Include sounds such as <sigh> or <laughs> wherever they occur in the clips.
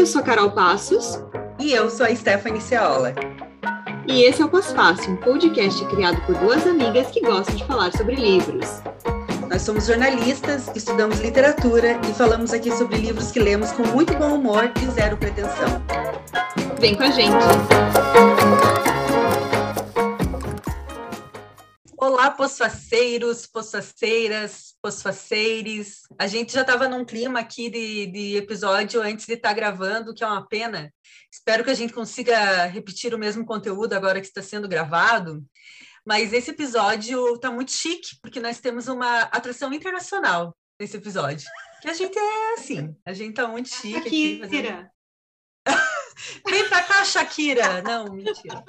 eu sou a Carol Passos. E eu sou a Stephanie Ceola. E esse é o Pós-Fácil, um podcast criado por duas amigas que gostam de falar sobre livros. Nós somos jornalistas, estudamos literatura e falamos aqui sobre livros que lemos com muito bom humor e zero pretensão. Vem com a gente! Olá, posfaceiros, posfaceiras, posfaceires. A gente já estava num clima aqui de, de episódio antes de estar tá gravando, que é uma pena. Espero que a gente consiga repetir o mesmo conteúdo agora que está sendo gravado. Mas esse episódio está muito chique, porque nós temos uma atração internacional nesse episódio. Que a gente é assim, a gente está muito chique. Shakira. Aqui, fazendo... <laughs> Vem pra cá, Shakira! Não, mentira.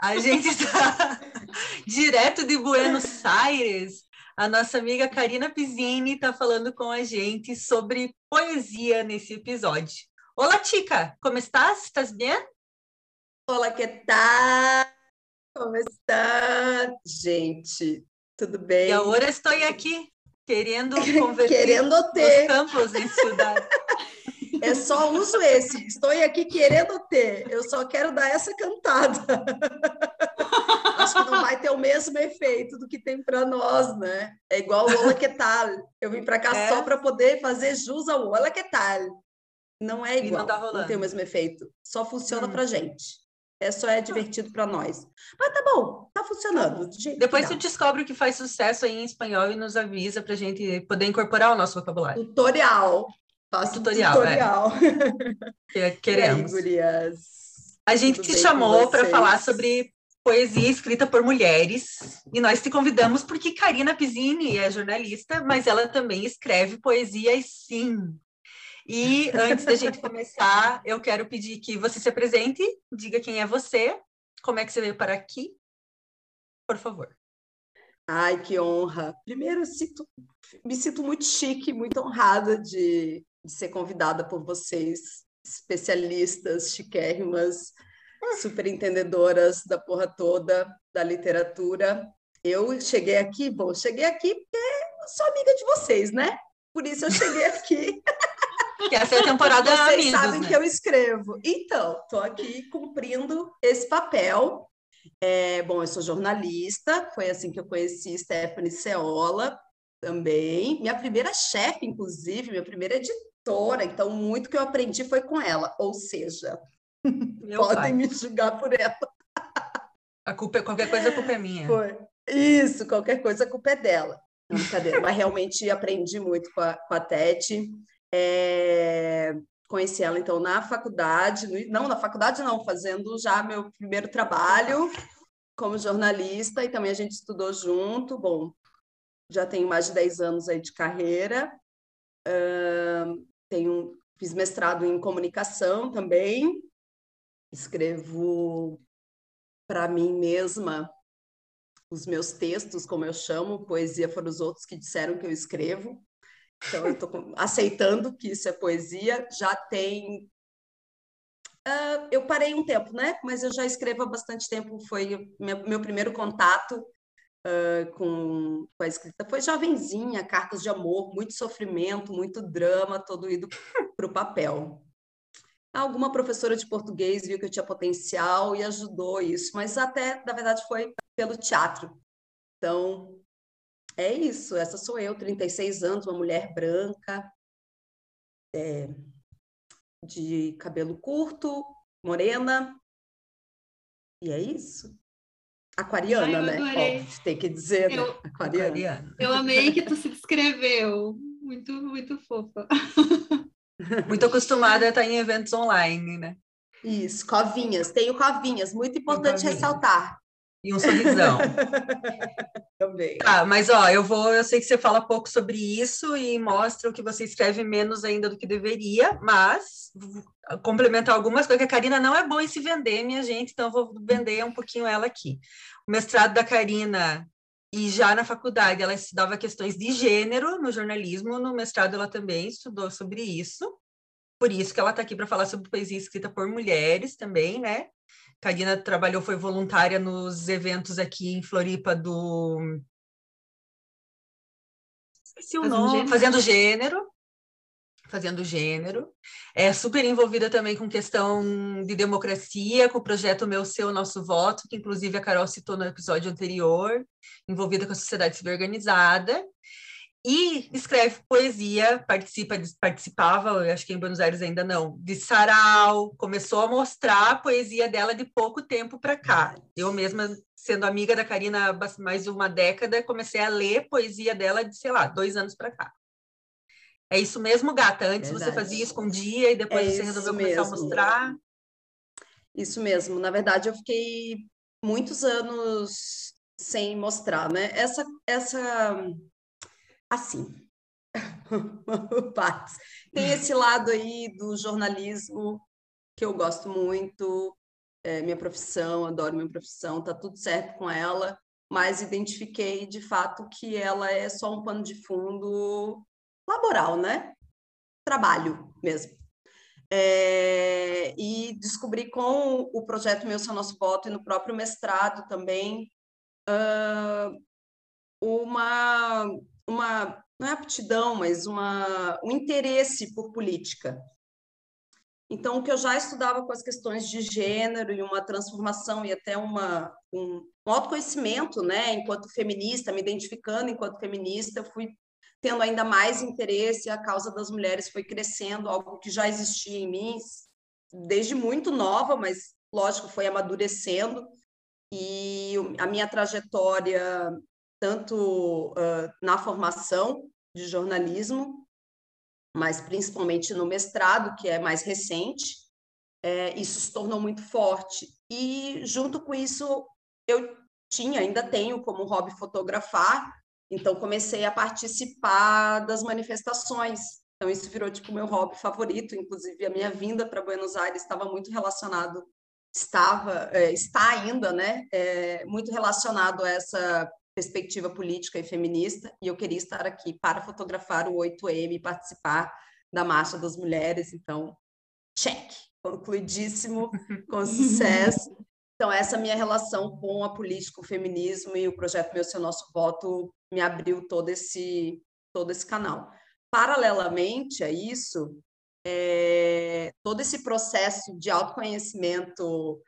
A gente está <laughs> direto de Buenos Aires. A nossa amiga Karina Pizzini está falando com a gente sobre poesia nesse episódio. Olá, Tica, como estás? Estás bem? Olá, que tal? Como está, gente? Tudo bem? E agora estou aqui, querendo <laughs> converter querendo ter. os campos em cidade. É só uso esse. Estou aqui querendo ter. Eu só quero dar essa cantada. <laughs> Acho que não vai ter o mesmo efeito do que tem para nós, né? É igual o Olá que tal. Eu vim para cá é. só para poder fazer jus ao Olá que tal. Não é igual. Não, tá não, tem o mesmo efeito. Só funciona hum. para gente. É só é divertido para nós. Mas tá bom, tá funcionando. Tá Depois tu descobre o que faz sucesso aí em espanhol e nos avisa para a gente poder incorporar o nosso vocabulário. Tutorial. Faço tutorial. tutorial. É. <laughs> Queremos. Aí, a gente Tudo te chamou para falar sobre poesia escrita por mulheres e nós te convidamos porque Karina Pizzini é jornalista, mas ela também escreve poesias sim. E antes da gente <laughs> começar, eu quero pedir que você se apresente, diga quem é você, como é que você veio para aqui, por favor. Ai, que honra! Primeiro, sinto, me sinto muito chique, muito honrada de de ser convidada por vocês, especialistas, chiquérrimas, superentendedoras da porra toda, da literatura. Eu cheguei aqui, bom, cheguei aqui porque sou amiga de vocês, né? Por isso eu cheguei aqui. <laughs> Que essa é a temporada Vocês amigos, sabem né? que eu escrevo. Então, estou aqui cumprindo esse papel. É, bom, eu sou jornalista, foi assim que eu conheci Stephanie Ceola também. Minha primeira chefe, inclusive, minha primeira editora editora, então muito que eu aprendi foi com ela. Ou seja, <laughs> Meu podem pai. me julgar por ela. A culpa, é, qualquer coisa a culpa é minha. Foi. Isso, qualquer coisa a culpa é dela. Não, brincadeira. Mas realmente aprendi muito com a, com a Tete. É... Conheci ela, então, na faculdade. Não, na faculdade não, fazendo já meu primeiro trabalho como jornalista. E também a gente estudou junto. Bom, já tenho mais de 10 anos aí de carreira. Uh, tenho, fiz mestrado em comunicação também, escrevo para mim mesma os meus textos, como eu chamo, poesia foram os outros que disseram que eu escrevo. Então, eu estou <laughs> aceitando que isso é poesia. Já tem. Uh, eu parei um tempo, né? Mas eu já escrevo há bastante tempo. Foi meu, meu primeiro contato uh, com, com a escrita foi jovenzinha, cartas de amor, muito sofrimento, muito drama, todo ido para o papel. Alguma professora de português viu que eu tinha potencial e ajudou isso, mas até, na verdade, foi pelo teatro. Então, é isso. Essa sou eu, 36 anos, uma mulher branca, é, de cabelo curto, morena. E é isso. Aquariana, Ai, né? Ó, tem que dizer, né? eu, né? Aquariana. Aquariana. Eu amei que tu se descreveu. Muito, muito fofa. <laughs> Muito acostumada a estar em eventos online, né? Isso, covinhas. Tenho covinhas. Muito importante covinha. ressaltar. E um sorrisão. <laughs> Também. Tá, mas ó, eu vou, eu sei que você fala pouco sobre isso e mostra o que você escreve menos ainda do que deveria, mas complementar algumas coisas, que a Karina não é boa em se vender, minha gente, então eu vou vender um pouquinho ela aqui. O mestrado da Karina, e já na faculdade, ela estudava questões de gênero no jornalismo, no mestrado ela também estudou sobre isso, por isso que ela está aqui para falar sobre poesia escrita por mulheres também, né? Karina trabalhou, foi voluntária nos eventos aqui em Floripa do... Esqueci o Fazendo nome, gênero. Fazendo Gênero, fazendo gênero. É super envolvida também com questão de democracia, com o projeto Meu Seu Nosso Voto, que inclusive a Carol citou no episódio anterior, envolvida com a sociedade civil organizada. E escreve poesia, participa, participava, acho que em Buenos Aires ainda não, de sarau, começou a mostrar a poesia dela de pouco tempo para cá. Eu mesma, sendo amiga da Karina há mais de uma década, comecei a ler poesia dela de, sei lá, dois anos para cá. É isso mesmo, gata? Antes Verdade. você fazia, escondia e depois é você resolveu começar mesmo. a mostrar? Isso mesmo. Na verdade, eu fiquei muitos anos sem mostrar, né? Essa, essa assim. <laughs> Tem esse lado aí do jornalismo que eu gosto muito, é minha profissão, adoro minha profissão, tá tudo certo com ela, mas identifiquei de fato que ela é só um pano de fundo laboral, né? Trabalho mesmo. É, e descobri com o projeto Meu Seu Nosso Voto e no próprio mestrado também uh, uma, uma não é aptidão, mas uma, um interesse por política. Então, o que eu já estudava com as questões de gênero e uma transformação e até uma, um, um autoconhecimento, né, enquanto feminista, me identificando enquanto feminista, eu fui tendo ainda mais interesse, a causa das mulheres foi crescendo, algo que já existia em mim desde muito nova, mas lógico, foi amadurecendo. E a minha trajetória tanto uh, na formação de jornalismo, mas principalmente no mestrado, que é mais recente, é, isso se tornou muito forte. E, junto com isso, eu tinha, ainda tenho como hobby fotografar, então comecei a participar das manifestações. Então, isso virou tipo meu hobby favorito. Inclusive, a minha vinda para Buenos Aires estava muito relacionado, estava, é, está ainda, né? É, muito relacionado a essa perspectiva política e feminista, e eu queria estar aqui para fotografar o 8M e participar da Marcha das Mulheres, então, check, concluidíssimo, <laughs> com sucesso. Então, essa minha relação com a política, o feminismo e o projeto Meu Seu Nosso Voto me abriu todo esse, todo esse canal. Paralelamente a isso, é, todo esse processo de autoconhecimento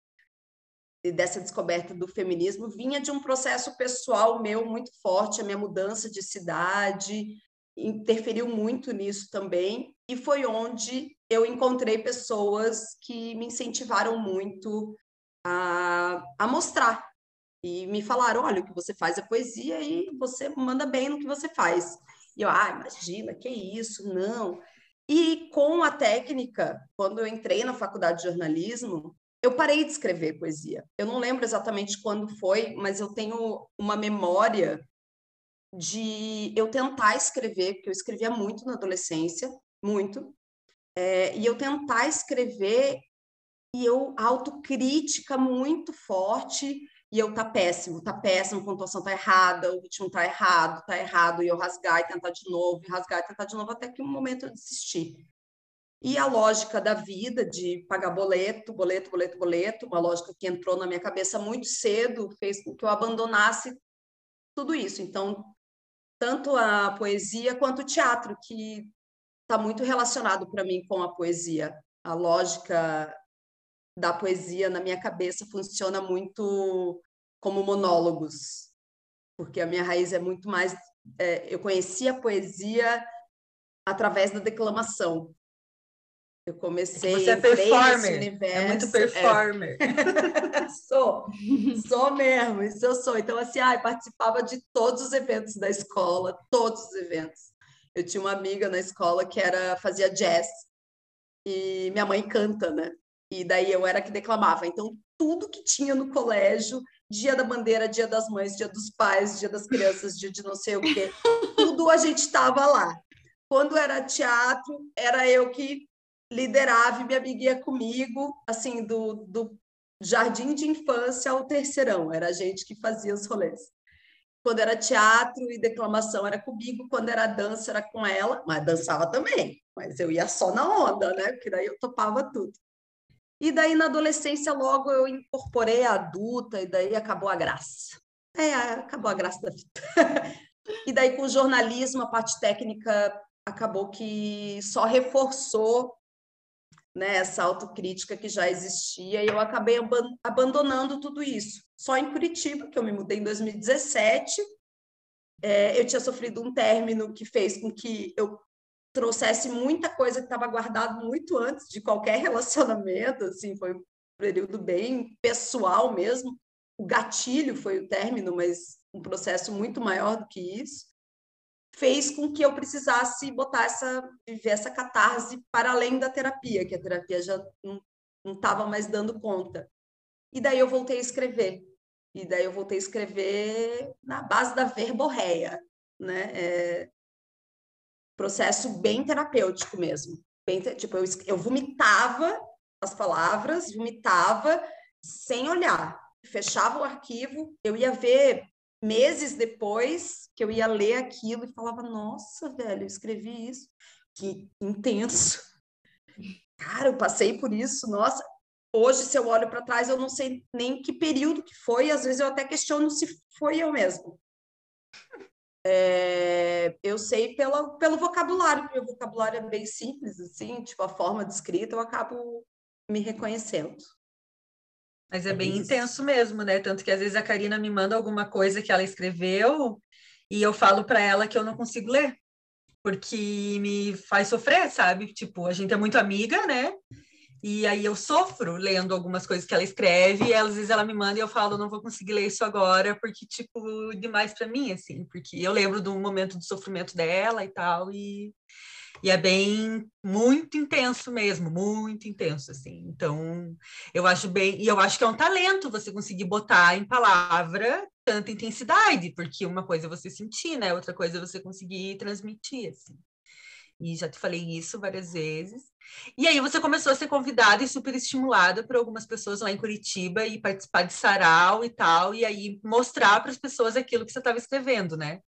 dessa descoberta do feminismo vinha de um processo pessoal meu muito forte, a minha mudança de cidade interferiu muito nisso também, e foi onde eu encontrei pessoas que me incentivaram muito a, a mostrar. E me falaram: olha, o que você faz é poesia e você manda bem no que você faz. E eu, ah, imagina, que isso, não. E com a técnica, quando eu entrei na faculdade de jornalismo, eu parei de escrever poesia. Eu não lembro exatamente quando foi, mas eu tenho uma memória de eu tentar escrever, porque eu escrevia muito na adolescência, muito, é, e eu tentar escrever e eu autocrítica muito forte e eu tá péssimo, tá péssimo, a pontuação tá errada, o ritmo tá errado, tá errado, e eu rasgar e tentar de novo, e rasgar e tentar de novo, até que um momento eu desisti. E a lógica da vida, de pagar boleto, boleto, boleto, boleto, uma lógica que entrou na minha cabeça muito cedo, fez com que eu abandonasse tudo isso. Então, tanto a poesia quanto o teatro, que está muito relacionado para mim com a poesia. A lógica da poesia na minha cabeça funciona muito como monólogos, porque a minha raiz é muito mais. É, eu conheci a poesia através da declamação. Eu comecei. Você é performer. Universo, é muito performer. É. <laughs> sou, sou mesmo, isso eu sou. Então, assim, ai, participava de todos os eventos da escola, todos os eventos. Eu tinha uma amiga na escola que era fazia jazz e minha mãe canta, né? E daí eu era que declamava. Então, tudo que tinha no colégio, dia da bandeira, dia das mães, dia dos pais, dia das crianças, dia de não sei o quê, tudo a gente estava lá. Quando era teatro, era eu que liderava e minha amiga ia comigo, assim, do, do jardim de infância ao terceirão, era a gente que fazia os rolês. Quando era teatro e declamação era comigo, quando era dança era com ela, mas dançava também, mas eu ia só na onda, né? Porque daí eu topava tudo. E daí na adolescência logo eu incorporei a adulta e daí acabou a graça. É, acabou a graça da vida. <laughs> e daí com o jornalismo, a parte técnica acabou que só reforçou né, essa autocrítica que já existia e eu acabei abandonando tudo isso. Só em Curitiba, que eu me mudei em 2017, é, eu tinha sofrido um término que fez com que eu trouxesse muita coisa que estava guardada muito antes de qualquer <laughs> relacionamento, assim, foi um período bem pessoal mesmo. O gatilho foi o término, mas um processo muito maior do que isso fez com que eu precisasse botar essa viver essa catarse para além da terapia, que a terapia já não estava mais dando conta. E daí eu voltei a escrever. E daí eu voltei a escrever na base da verborreia, né? É, processo bem terapêutico mesmo. Bem, tipo, eu, eu vomitava as palavras, vomitava sem olhar. Fechava o arquivo, eu ia ver meses depois que eu ia ler aquilo e falava, nossa, velho, eu escrevi isso. Que intenso. Cara, eu passei por isso, nossa. Hoje, se eu olho para trás, eu não sei nem que período que foi, às vezes eu até questiono se foi eu mesmo. É, eu sei pela, pelo vocabulário, o vocabulário é bem simples, assim, tipo, a forma de escrita, eu acabo me reconhecendo. Mas é, é bem isso. intenso mesmo, né? Tanto que às vezes a Karina me manda alguma coisa que ela escreveu e eu falo para ela que eu não consigo ler, porque me faz sofrer, sabe? Tipo, a gente é muito amiga, né? E aí eu sofro lendo algumas coisas que ela escreve, e às vezes ela me manda e eu falo, não vou conseguir ler isso agora, porque, tipo, demais para mim, assim, porque eu lembro do momento de sofrimento dela e tal, e, e é bem, muito intenso mesmo, muito intenso, assim. Então, eu acho bem, e eu acho que é um talento você conseguir botar em palavra tanta intensidade, porque uma coisa é você sentir, né? Outra coisa é você conseguir transmitir, assim e já te falei isso várias vezes. E aí você começou a ser convidada e super estimulada por algumas pessoas lá em Curitiba e participar de sarau e tal, e aí mostrar para as pessoas aquilo que você estava escrevendo, né?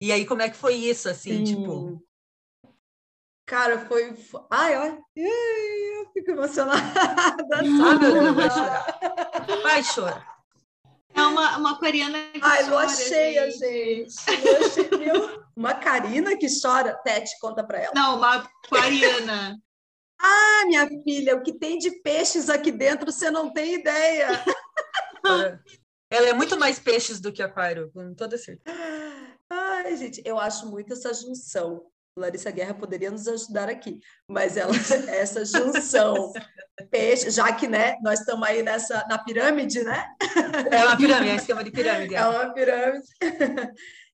E aí como é que foi isso, assim, Sim. tipo? Cara, foi. Ai, olha, eu fico emocionada. Deus, vai chorar. Vai chorar. É uma, uma aquariana que Ai, chora. lua cheia, gente. gente. Lua cheia. Uma Karina que chora. Tete, conta para ela. Não, uma aquariana. ah, minha filha, o que tem de peixes aqui dentro, você não tem ideia. ela é muito mais peixes do que aquário, com toda certeza. Ai, gente, eu acho muito essa junção Larissa Guerra poderia nos ajudar aqui, mas ela, <laughs> essa junção peixe, já que né, nós estamos aí nessa na pirâmide, né? É uma pirâmide, é um esquema de pirâmide. É, é uma pirâmide. <laughs>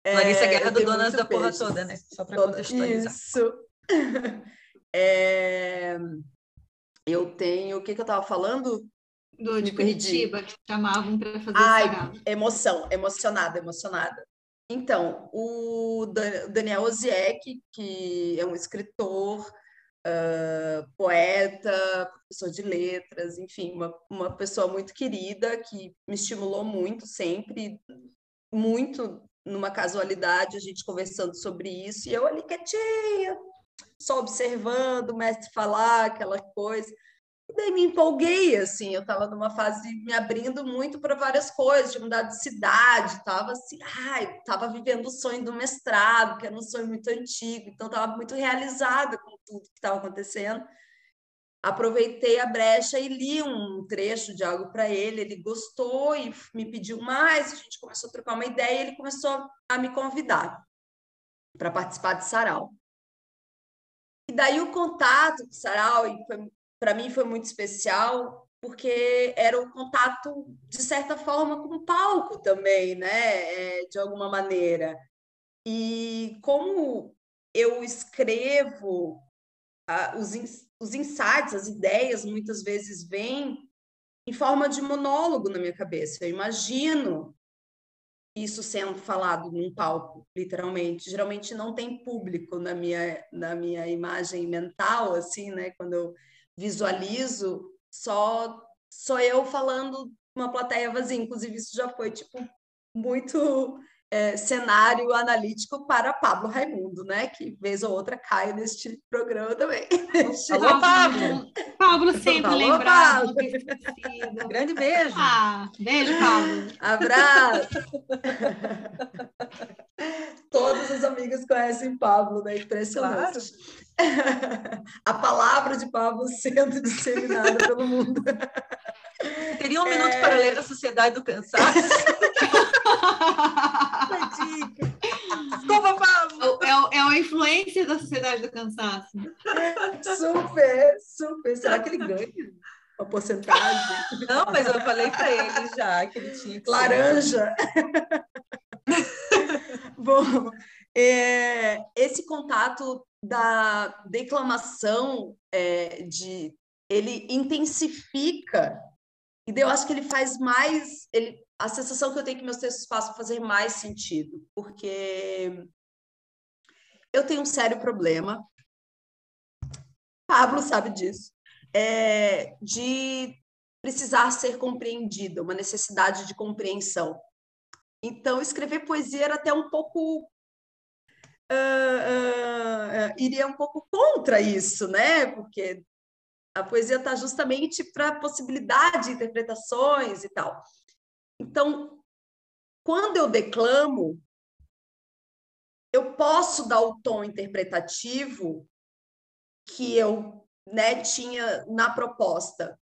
Larissa é, Guerra do Donas da Porra toda, né? Só para contextualizar. Isso. <laughs> É, eu tenho, o que, que eu estava falando? Do de Curitiba, que chamavam para fazer Ai, emoção, emocionada, emocionada. Então, o Daniel Oziek, que é um escritor, uh, poeta, professor de letras, enfim, uma, uma pessoa muito querida que me estimulou muito sempre, muito numa casualidade, a gente conversando sobre isso, e eu ali quietinha, só observando o mestre falar aquela coisa. E daí me empolguei, assim, eu estava numa fase me abrindo muito para várias coisas, de mudar de cidade, estava assim, ai, estava vivendo o sonho do mestrado, que era um sonho muito antigo, então estava muito realizada com tudo que estava acontecendo. Aproveitei a brecha e li um trecho de algo para ele, ele gostou e me pediu mais, a gente começou a trocar uma ideia e ele começou a me convidar para participar de Sarau. E daí o contato com o Sarau, foi para mim foi muito especial porque era o contato de certa forma com o palco também, né, é, de alguma maneira. E como eu escrevo os, os insights, as ideias muitas vezes vêm em forma de monólogo na minha cabeça. Eu imagino isso sendo falado num palco, literalmente. Geralmente não tem público na minha na minha imagem mental, assim, né? Quando eu visualizo só só eu falando uma plateia vazia. Inclusive, isso já foi tipo muito é, cenário analítico para Pablo Raimundo, né? Que vez ou outra cai neste programa também. <laughs> Alô, Pablo! Pablo sempre Alô, lembrado. Grande beijo. Ah, beijo, Pablo. Abraço. <laughs> Todas as amigas conhecem Pablo, né? Impressionante. Claro. <laughs> A palavra de Pablo sendo disseminada pelo mundo. Teria um é... minuto para ler a Sociedade do Cansaço. <laughs> Desculpa, Pablo. É, é uma influência da Sociedade do Cansaço. Super, super. Será que ele ganha? Uma porcentagem? Não, mas eu falei para ele já que ele tinha que Laranja. Bom, é, esse contato da declamação é, de ele intensifica e eu acho que ele faz mais ele a sensação que eu tenho é que meus textos façam fazer mais sentido porque eu tenho um sério problema. Pablo sabe disso. É, de precisar ser compreendida uma necessidade de compreensão então escrever poesia era até um pouco uh, uh, iria um pouco contra isso, né? Porque a poesia está justamente para a possibilidade de interpretações e tal. Então, quando eu declamo, eu posso dar o tom interpretativo que eu né, tinha na proposta.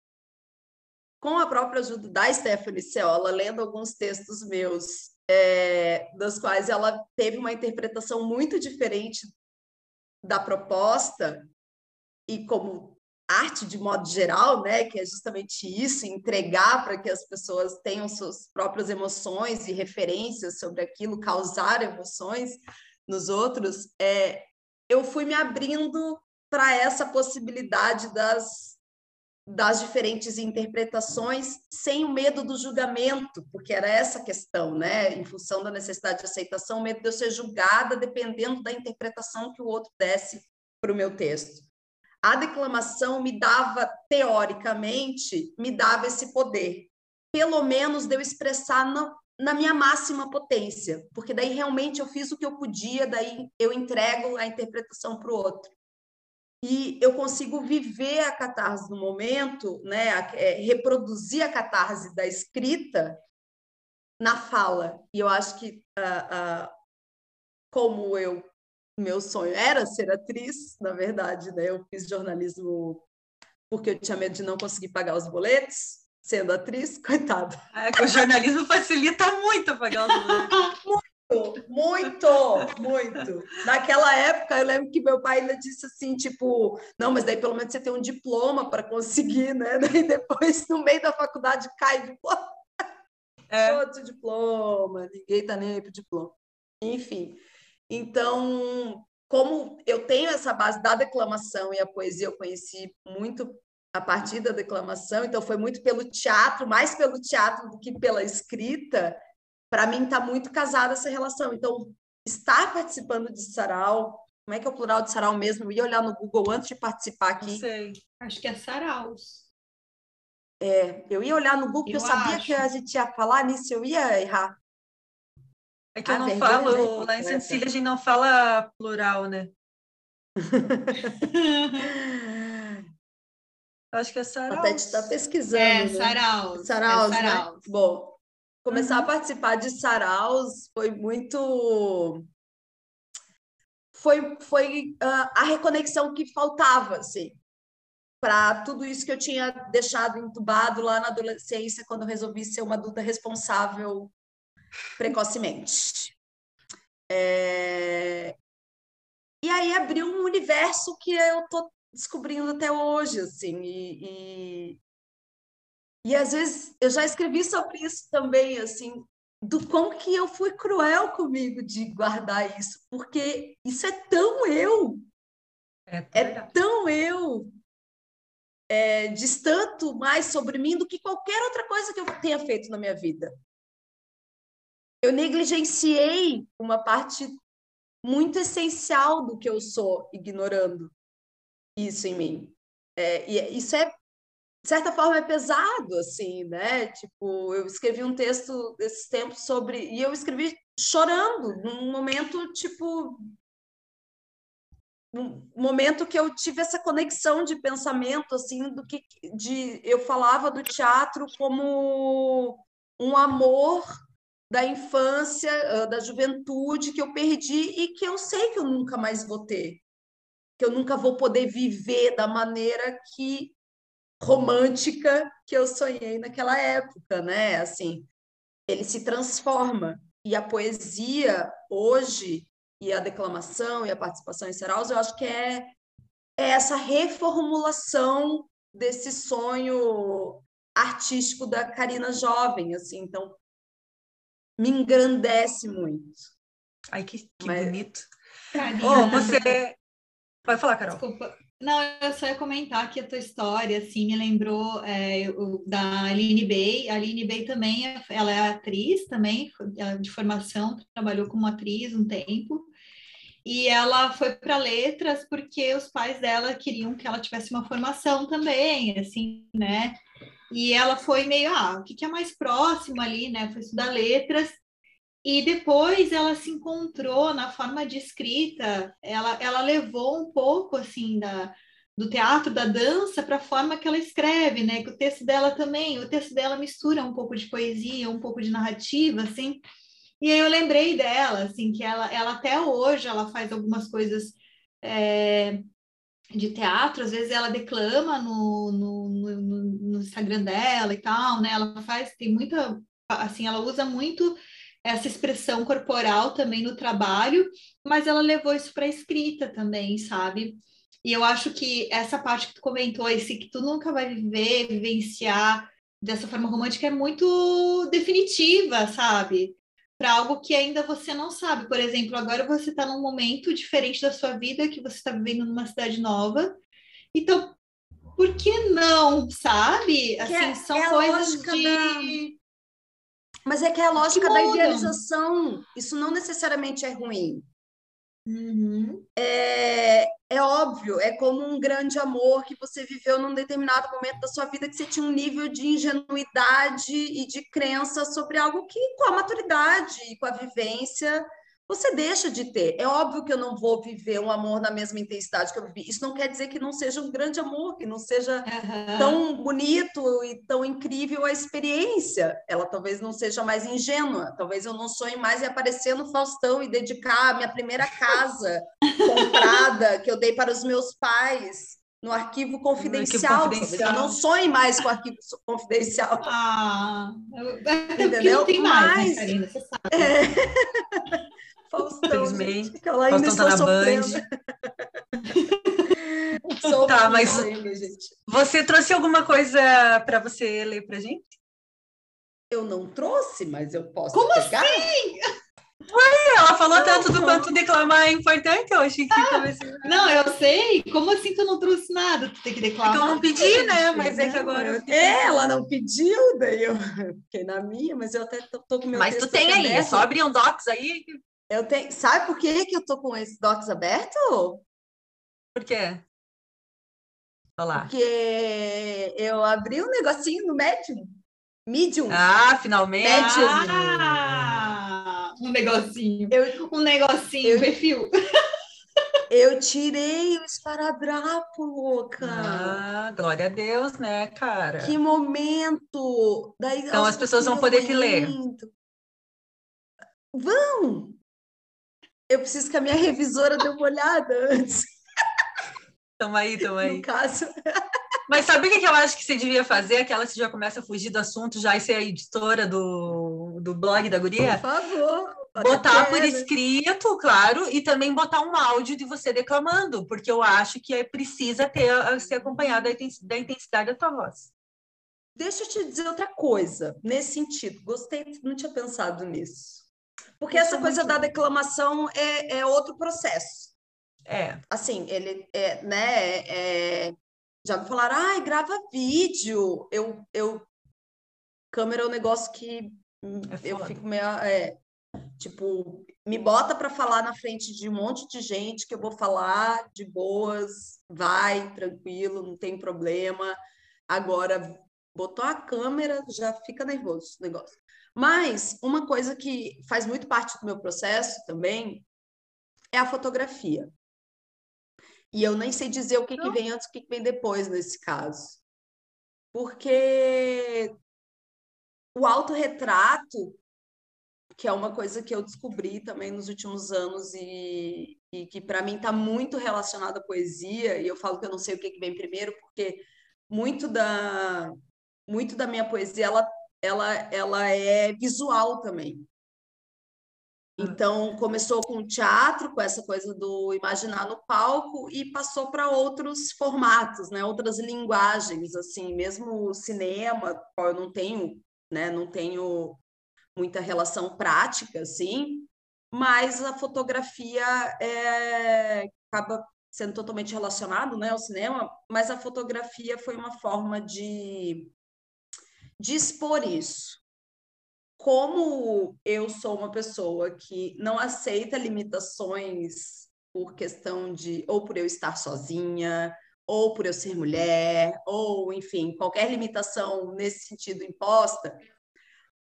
Com a própria ajuda da Stephanie Ceola, lendo alguns textos meus é, das quais ela teve uma interpretação muito diferente da proposta e como arte de modo geral, né, que é justamente isso, entregar para que as pessoas tenham suas próprias emoções e referências sobre aquilo, causar emoções nos outros, é, eu fui me abrindo para essa possibilidade das das diferentes interpretações sem o medo do julgamento, porque era essa a questão, né? Em função da necessidade de aceitação, o medo de eu ser julgada dependendo da interpretação que o outro desse para o meu texto. A declamação me dava, teoricamente, me dava esse poder, pelo menos de eu expressar na, na minha máxima potência, porque daí realmente eu fiz o que eu podia, daí eu entrego a interpretação para o outro e eu consigo viver a catarse no momento, né, é, reproduzir a catarse da escrita na fala. E eu acho que, uh, uh, como eu, meu sonho era ser atriz, na verdade, né, eu fiz jornalismo porque eu tinha medo de não conseguir pagar os boletos, sendo atriz, <laughs> coitada. É, o jornalismo facilita muito pagar os boletos. <laughs> Muito, muito. Naquela época, eu lembro que meu pai ainda disse assim, tipo, não, mas daí pelo menos você tem um diploma para conseguir, né? <laughs> Daí depois, no meio da faculdade, cai diploma. <laughs> É. Outro diploma, ninguém tá nem aí pro diploma. Enfim, então, como eu tenho essa base da declamação e a poesia eu conheci muito a partir da declamação, então foi muito pelo teatro, mais pelo teatro do que pela escrita, para mim está muito casada essa relação. Então, estar participando de sarau, como é que é o plural de sarau mesmo? Eu ia olhar no Google antes de participar aqui. Não sei. Acho que é saraus. É, eu ia olhar no Google, eu, eu sabia acho. que a gente ia falar nisso, eu ia errar. É que eu ah, não falo, lá em a gente não fala plural, né? <laughs> acho que é saraus. Até está pesquisando. É, né? saraus. Saraus, é. Né? Bom, começar uhum. a participar de saraus foi muito foi foi uh, a reconexão que faltava assim para tudo isso que eu tinha deixado entubado lá na adolescência quando eu resolvi ser uma adulta responsável precocemente é... e aí abriu um universo que eu tô descobrindo até hoje assim e, e, e às vezes eu já escrevi sobre isso também, assim, do quão que eu fui cruel comigo de guardar isso, porque isso é tão eu. É, é tão eu. É, diz tanto mais sobre mim do que qualquer outra coisa que eu tenha feito na minha vida. Eu negligenciei uma parte muito essencial do que eu sou, ignorando isso em mim. É, e isso é de certa forma é pesado assim né? Tipo eu escrevi um texto desses tempos sobre e eu escrevi chorando num momento tipo um momento que eu tive essa conexão de pensamento assim do que de eu falava do teatro como um amor da infância, da juventude que eu perdi e que eu sei que eu nunca mais vou ter, que eu nunca vou poder viver da maneira que romântica que eu sonhei naquela época, né? Assim, ele se transforma e a poesia hoje e a declamação e a participação em saraus, eu acho que é, é essa reformulação desse sonho artístico da Karina jovem, assim, então me engrandece muito. Ai, que, que Mas... bonito. Karina. Oh, você... Pode falar, Carol. Desculpa. Não, eu só ia comentar que a tua história, assim, me lembrou é, da Aline Bey. A Aline Bey também, ela é atriz também, de formação, trabalhou como atriz um tempo. E ela foi para letras porque os pais dela queriam que ela tivesse uma formação também, assim, né? E ela foi meio, ah, o que, que é mais próximo ali, né? Foi estudar letras. E depois ela se encontrou na forma de escrita, ela, ela levou um pouco, assim, da, do teatro, da dança, para a forma que ela escreve, né? Que o texto dela também, o texto dela mistura um pouco de poesia, um pouco de narrativa, assim. E aí eu lembrei dela, assim, que ela, ela até hoje ela faz algumas coisas é, de teatro, às vezes ela declama no, no, no, no, Instagram dela e tal, né? Ela faz, tem muita, assim, ela usa muito essa expressão corporal também no trabalho, mas ela levou isso para a escrita também, sabe? E eu acho que essa parte que tu comentou, esse que tu nunca vai viver, vivenciar dessa forma romântica é muito definitiva, sabe? para algo que ainda você não sabe. Por exemplo, agora você está num momento diferente da sua vida, que você está vivendo numa cidade nova. Então, por que não, sabe? Assim, é, são é coisas de. Da... Mas é que é a lógica da idealização. Isso não necessariamente é ruim. Uhum. É, é óbvio, é como um grande amor que você viveu num determinado momento da sua vida que você tinha um nível de ingenuidade e de crença sobre algo que, com a maturidade e com a vivência, você deixa de ter. É óbvio que eu não vou viver um amor na mesma intensidade que eu vivi. Isso não quer dizer que não seja um grande amor, que não seja uhum. tão bonito e tão incrível a experiência. Ela talvez não seja mais ingênua. Talvez eu não sonhe mais em aparecer no Faustão e dedicar a minha primeira casa <laughs> comprada que eu dei para os meus pais no arquivo confidencial. arquivo confidencial. Eu não sonhe mais com o arquivo confidencial. Ah, entendeu? Não tem mais, né, Karina, você sabe. É... Faustão, gente, que ela ainda Faustão tá sofrendo. Band. <laughs> tá, mas você trouxe alguma coisa para você ler para gente? Eu não trouxe, mas eu posso Como pegar. assim? Ué, ela falou não, tanto do quanto declamar é importante, eu achei que ah, talvez... Não, eu sei. Como assim tu não trouxe nada? Tu tem que declamar. Que eu não pedi, né? Mas é que agora... Eu... É, ela não pediu, daí eu <laughs> fiquei na minha, mas eu até tô, tô com meu Mas tu tem aí, é só abrir um docs aí eu tenho. Sabe por que, que eu tô com esse docs aberto? Por quê? Olá. Porque eu abri um negocinho no Medium. Medium. Ah, finalmente. Medium. Ah, um negocinho. Eu, um negocinho, eu, perfil. Eu tirei o esparadrapo, louca. Ah, glória a Deus, né, cara? Que momento! Daí, então as pessoas vão poder te ler. Vão! Eu preciso que a minha revisora dê uma olhada antes. Toma aí, toma aí. No caso. Mas sabe o que eu acho que você devia fazer? Aquela que já começa a fugir do assunto, já e ser a editora do, do blog da guria? Por favor. Botar por escrito, claro, e também botar um áudio de você declamando, porque eu acho que é precisa ter ser acompanhada da intensidade da tua voz. Deixa eu te dizer outra coisa, nesse sentido. Gostei, não tinha pensado nisso. Porque essa é coisa da declamação é, é outro processo. É. Assim, ele é, né? É, já me falaram, ai, grava vídeo. Eu, eu câmera é um negócio que é eu fico meio. É, tipo, me bota para falar na frente de um monte de gente que eu vou falar de boas, vai, tranquilo, não tem problema. Agora, botou a câmera, já fica nervoso o negócio. Mas uma coisa que faz muito parte do meu processo também é a fotografia. E eu nem sei dizer o que, que vem antes e o que, que vem depois nesse caso. Porque o autorretrato que é uma coisa que eu descobri também nos últimos anos e, e que para mim está muito relacionado à poesia, e eu falo que eu não sei o que, que vem primeiro, porque muito da, muito da minha poesia ela, ela, ela é visual também. Então, começou com o teatro, com essa coisa do imaginar no palco, e passou para outros formatos, né? outras linguagens, assim, mesmo o cinema, eu não tenho, né? não tenho muita relação prática, assim, mas a fotografia é, acaba sendo totalmente relacionado né, ao cinema, mas a fotografia foi uma forma de, de expor isso. Como eu sou uma pessoa que não aceita limitações por questão de, ou por eu estar sozinha, ou por eu ser mulher, ou, enfim, qualquer limitação nesse sentido imposta,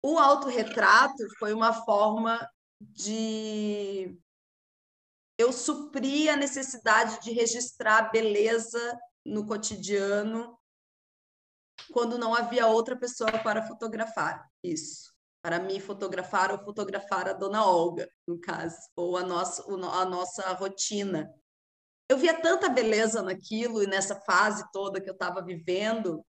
o autorretrato foi uma forma de eu suprir a necessidade de registrar beleza no cotidiano quando não havia outra pessoa para fotografar isso. Para me fotografar ou fotografar a dona Olga, no caso, ou a nossa, a nossa rotina. Eu via tanta beleza naquilo e nessa fase toda que eu estava vivendo,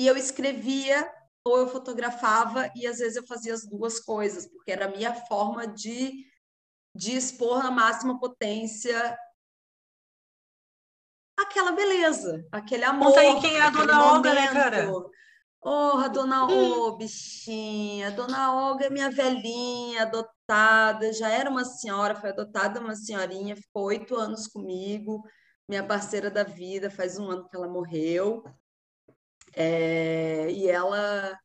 e eu escrevia ou eu fotografava e às vezes eu fazia as duas coisas, porque era a minha forma de, de expor na máxima potência aquela beleza, aquele amor. Conta aí quem é a dona Olga, né, cara? Oh, a dona Olga, oh, bichinha, a dona Olga é minha velhinha, adotada, já era uma senhora, foi adotada uma senhorinha, ficou oito anos comigo, minha parceira da vida, faz um ano que ela morreu. É, e ela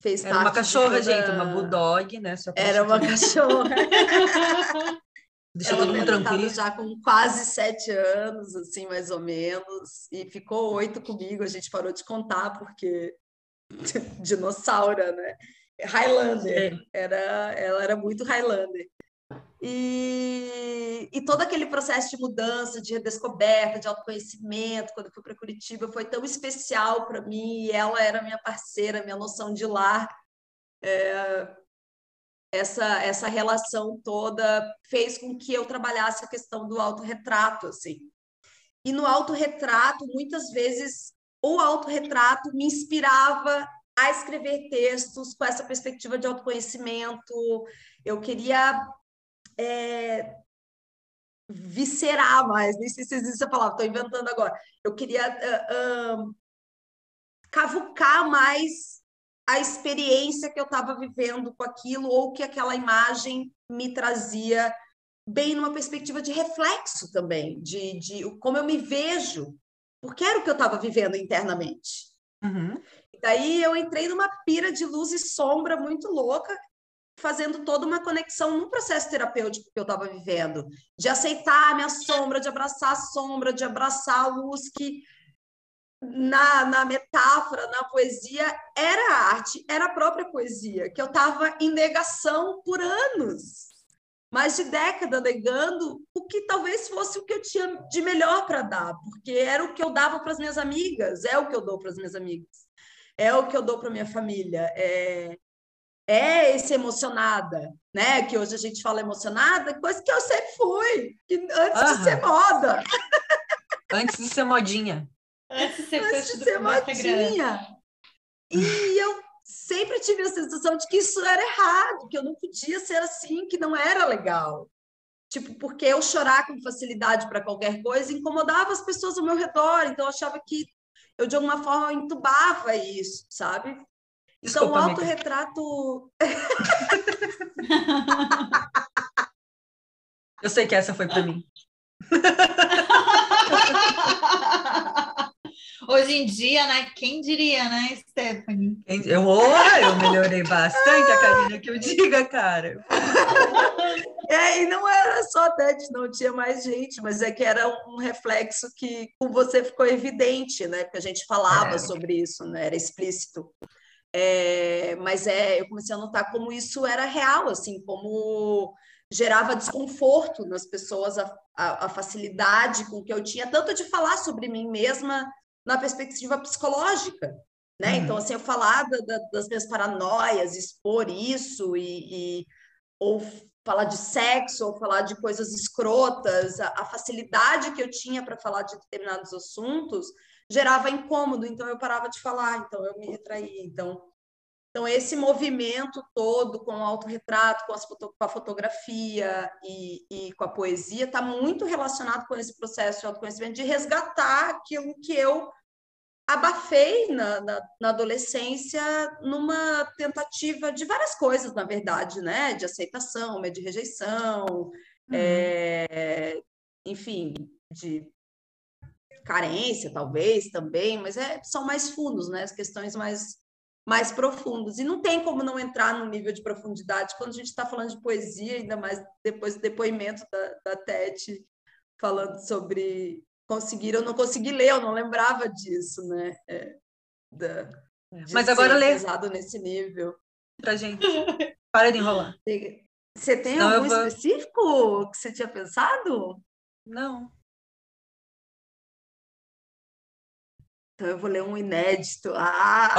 fez Era uma cachorra, toda... gente, uma bulldog, né? Era uma cachorra. <laughs> Deixa ela todo tranquilo. já com quase sete anos, assim, mais ou menos, e ficou oito comigo. A gente parou de contar porque <laughs> dinossauro, né? Highlander. Era, ela era muito Highlander. E, e todo aquele processo de mudança, de redescoberta, de autoconhecimento, quando eu fui para Curitiba, foi tão especial para mim. E ela era minha parceira, minha noção de lar. É, essa, essa relação toda fez com que eu trabalhasse a questão do autorretrato, assim. E no autorretrato, muitas vezes, o autorretrato me inspirava a escrever textos com essa perspectiva de autoconhecimento. Eu queria é, viscerar mais, nem sei se existe essa palavra, estou inventando agora. Eu queria uh, uh, cavucar mais a experiência que eu estava vivendo com aquilo ou que aquela imagem me trazia bem numa perspectiva de reflexo também, de, de como eu me vejo, porque era o que eu estava vivendo internamente. Uhum. Daí eu entrei numa pira de luz e sombra muito louca, fazendo toda uma conexão no processo terapêutico que eu estava vivendo, de aceitar a minha sombra, de abraçar a sombra, de abraçar a luz que na, na metáfora, na poesia, era a arte, era a própria poesia, que eu estava em negação por anos, mais de década negando o que talvez fosse o que eu tinha de melhor para dar, porque era o que eu dava para as minhas amigas, é o que eu dou para as minhas amigas, é o que eu dou para minha família, é, é esse emocionada, né? Que hoje a gente fala emocionada, coisa que eu sempre fui, antes de ser moda. Antes de ser modinha. Antes de ser, antes de ser modinha. E eu sempre tive a sensação de que isso era errado, que eu não podia ser assim, que não era legal. Tipo, porque eu chorar com facilidade para qualquer coisa incomodava as pessoas ao meu redor, então eu achava que eu de alguma forma entubava isso, sabe? Então, o autorretrato. <laughs> Eu sei que essa foi para mim. <laughs> Hoje em dia, né? Quem diria, né, Stephanie? Eu, oh, eu melhorei bastante, a Karina que eu diga, cara. <laughs> É, e não era só Tete, não tinha mais gente, mas é que era um reflexo que com você ficou evidente, né? Porque a gente falava é. sobre isso, né? Era explícito. É, mas é, eu comecei a notar como isso era real, assim, como gerava desconforto nas pessoas, a, a, a facilidade com que eu tinha, tanto de falar sobre mim mesma na perspectiva psicológica, né? Uhum. Então, assim, eu falar da, da, das minhas paranoias, expor isso e, e ou falar de sexo, ou falar de coisas escrotas, a, a facilidade que eu tinha para falar de determinados assuntos gerava incômodo, então eu parava de falar, então eu me retraía. Então, então esse movimento todo com o autorretrato, com, as foto, com a fotografia e, e com a poesia está muito relacionado com esse processo de autoconhecimento, de resgatar aquilo que eu abafei na, na, na, adolescência numa tentativa de várias coisas, na verdade, né? De aceitação, de rejeição, uhum. é, enfim, de carência, talvez, também, mas é, são mais fundos, né? As questões mais, mais profundas. E não tem como não entrar no nível de profundidade quando a gente está falando de poesia, ainda mais depois do depoimento da, da Tete falando sobre conseguir, eu não consegui ler, eu não lembrava disso, né? É, da, de Mas agora lê. pesado nesse nível. Pra gente. Para de enrolar. <laughs> Você tem não, algum vou... específico que você tinha pensado? Não. Então eu vou ler um inédito. Ah!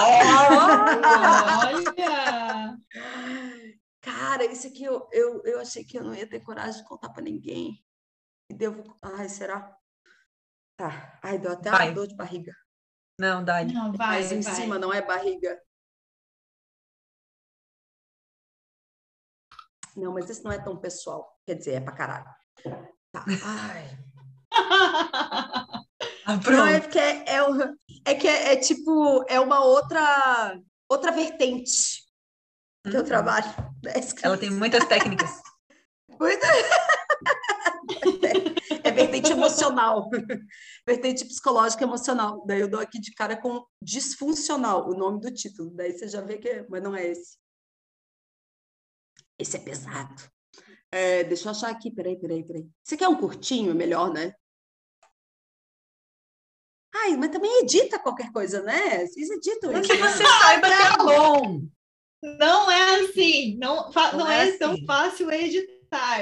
Olha! <laughs> Cara, isso aqui eu, eu, eu achei que eu não ia ter coragem de contar para ninguém. E devo. Ai, será? Tá. Ai, deu até vai. uma dor de barriga. Não, dá. Não, vai. Mas em vai. cima não é barriga. Não, mas isso não é tão pessoal. Quer dizer, é pra caralho. Tá. Ai. <laughs> Ah, não, é porque é, é, é que é, é, tipo, é uma outra, outra vertente que eu uhum. trabalho. <laughs> Ela tem muitas técnicas. <laughs> Muita... é vertente emocional, <laughs> vertente psicológica emocional. Daí eu dou aqui de cara com disfuncional, o nome do título. Daí você já vê que, é, mas não é esse. Esse é pesado. É, deixa eu achar aqui, peraí, peraí, peraí. Você quer um curtinho? É melhor, né? Ai, mas também edita qualquer coisa, né? Vocês editam isso. Que você saiba que é bom. Não é assim, não, não, não é, é assim. tão fácil editar.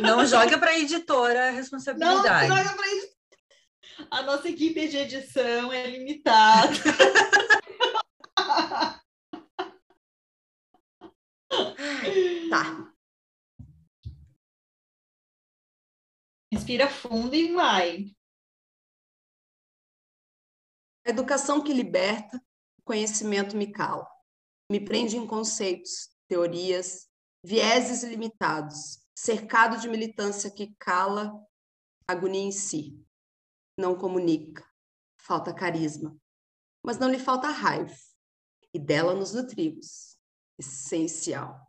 Não joga para a editora a responsabilidade. Não joga para editora. A nossa equipe de edição é limitada. tá. Respira fundo e vai. A educação que liberta, o conhecimento me cala. Me prende em conceitos, teorias, vieses limitados, cercado de militância que cala, agonia em si. Não comunica, falta carisma, mas não lhe falta raiva, e dela nos nutrimos. Essencial.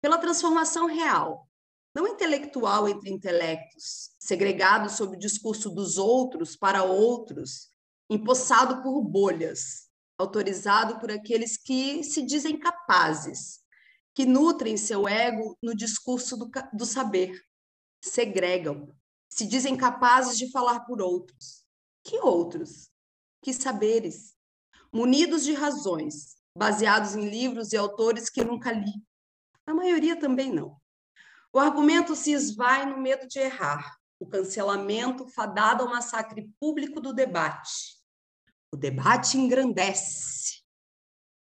Pela transformação real, não intelectual entre intelectos, segregado sob o discurso dos outros para outros empossado por bolhas, autorizado por aqueles que se dizem capazes, que nutrem seu ego no discurso do, do saber, segregam, se dizem capazes de falar por outros. Que outros? Que saberes? Munidos de razões, baseados em livros e autores que nunca li. A maioria também não. O argumento se esvai no medo de errar, o cancelamento fadado ao massacre público do debate, o debate engrandece,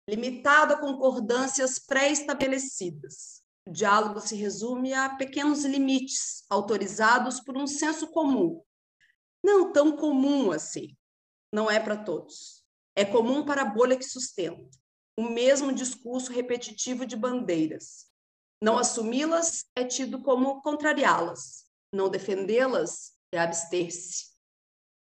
limitado a concordâncias pré-estabelecidas. O diálogo se resume a pequenos limites autorizados por um senso comum. Não tão comum assim. Não é para todos. É comum para a bolha que sustenta. O mesmo discurso repetitivo de bandeiras. Não assumi-las é tido como contrariá-las. Não defendê-las é abster-se.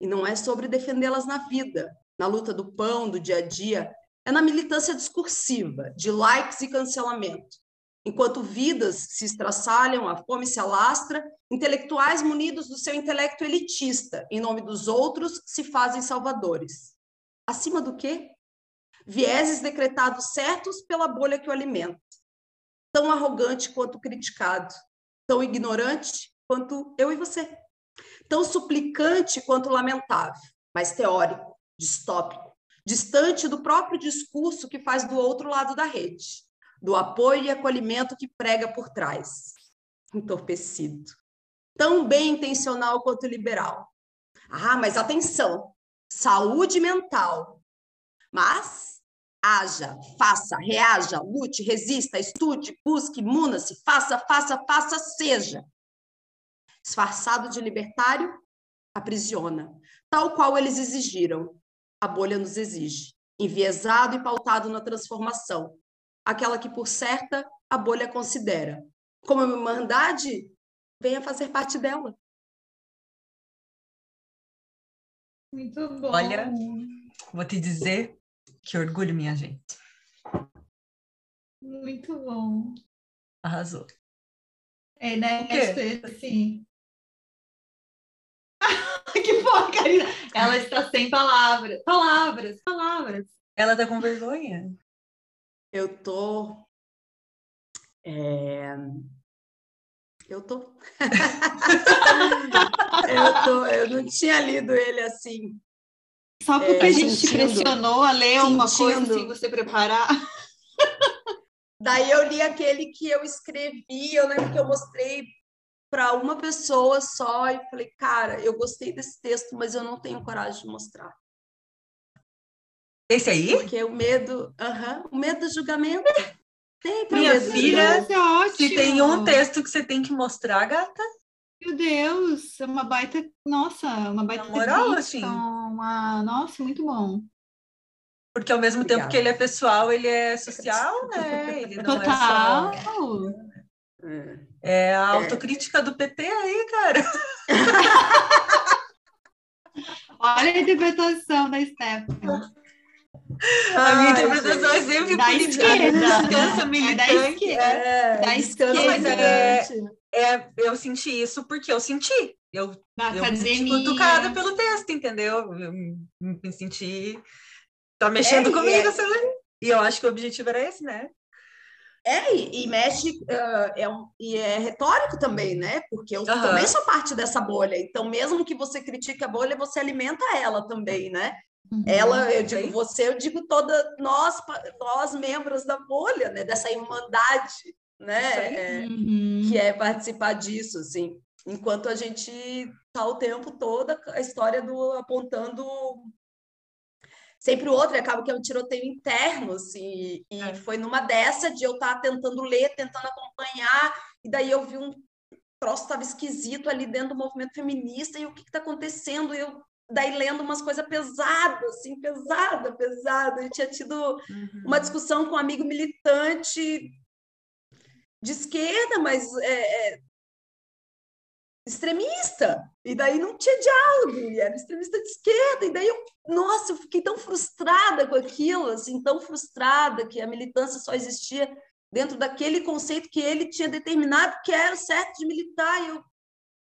E não é sobre defendê-las na vida, na luta do pão, do dia a dia, é na militância discursiva, de likes e cancelamento. Enquanto vidas se estraçalham, a fome se alastra, intelectuais munidos do seu intelecto elitista, em nome dos outros, se fazem salvadores. Acima do quê? Vieses decretados certos pela bolha que o alimenta. Tão arrogante quanto criticado, tão ignorante quanto eu e você. Tão suplicante quanto lamentável, mas teórico distópico, distante do próprio discurso que faz do outro lado da rede, do apoio e acolhimento que prega por trás. Entorpecido. Tão bem intencional quanto liberal. Ah, mas atenção! Saúde mental. Mas Haja, faça, reaja, lute, resista, estude, busque, muna-se, faça, faça, faça, seja. Disfarçado de libertário, aprisiona, tal qual eles exigiram. A bolha nos exige, enviesado e pautado na transformação, aquela que, por certa, a bolha considera. Como uma irmandade, venha fazer parte dela. Muito bom. Olha, vou te dizer que orgulho, minha gente. Muito bom. Arrasou. É, né? O quê? Assim. <laughs> que bom, Karina. Ela está sem palavras. Palavras, palavras. Ela tá com vergonha? Eu tô. é, Eu tô. <laughs> eu tô. Eu não tinha lido ele assim. Só porque É, a gente te sentindo. pressionou a ler uma coisa sem você preparar. Daí eu li aquele que eu escrevi, eu lembro que eu mostrei para uma pessoa só e falei, cara, eu gostei desse texto, mas eu não tenho coragem de mostrar. Esse aí? Porque o medo, aham, o medo do julgamento. Minha o medo do filha, julgamento. é ótimo. Se tem um texto que você tem que mostrar, gata, Meu Deus, é uma baita. Nossa, uma baita. Na moral, assim. Uma... Nossa, muito bom. porque ao mesmo tempo Obrigada. que ele é pessoal, ele é social, né? Ele não Total. é só... É. É a autocrítica do PT aí, cara. <laughs> Olha a interpretação da Stephanie. a minha interpretação é sempre Da política, esquerda. descansa É da esquerda. É, É, Da esquerda. militante. é, eu senti isso porque eu senti. Eu, Da eu me senti cutucada pelo texto, entendeu? Eu me, senti. Tá mexendo É, comigo, é- sabe? E eu acho que o objetivo era esse, né? É, e, e mexe, ah, é um, e é retórico também, né? Porque eu Aham. também sou parte dessa bolha. Então, mesmo que você critique a bolha, você alimenta ela também, né? Uhum. Ela, eu digo você, eu digo toda nós, nós membros da bolha, né? Dessa irmandade, né? É, Uhum. que é participar disso, assim. Enquanto a gente tá o tempo todo a história do apontando sempre o outro, e acaba que é um tiroteio interno, assim, e É. foi numa dessa de eu estar tentando ler, tentando acompanhar, e daí eu vi um troço estava esquisito ali dentro do movimento feminista, e o que está acontecendo? E eu daí lendo umas coisas pesadas, assim, pesada, pesada. Eu tinha tido Uhum. uma discussão com um amigo militante de esquerda, mas é, é, extremista. E daí não tinha diálogo, e era extremista de esquerda. E daí eu, nossa, eu fiquei tão frustrada com aquilo, assim, tão frustrada que a militância só existia dentro daquele conceito que ele tinha determinado que era o certo de militar. E eu,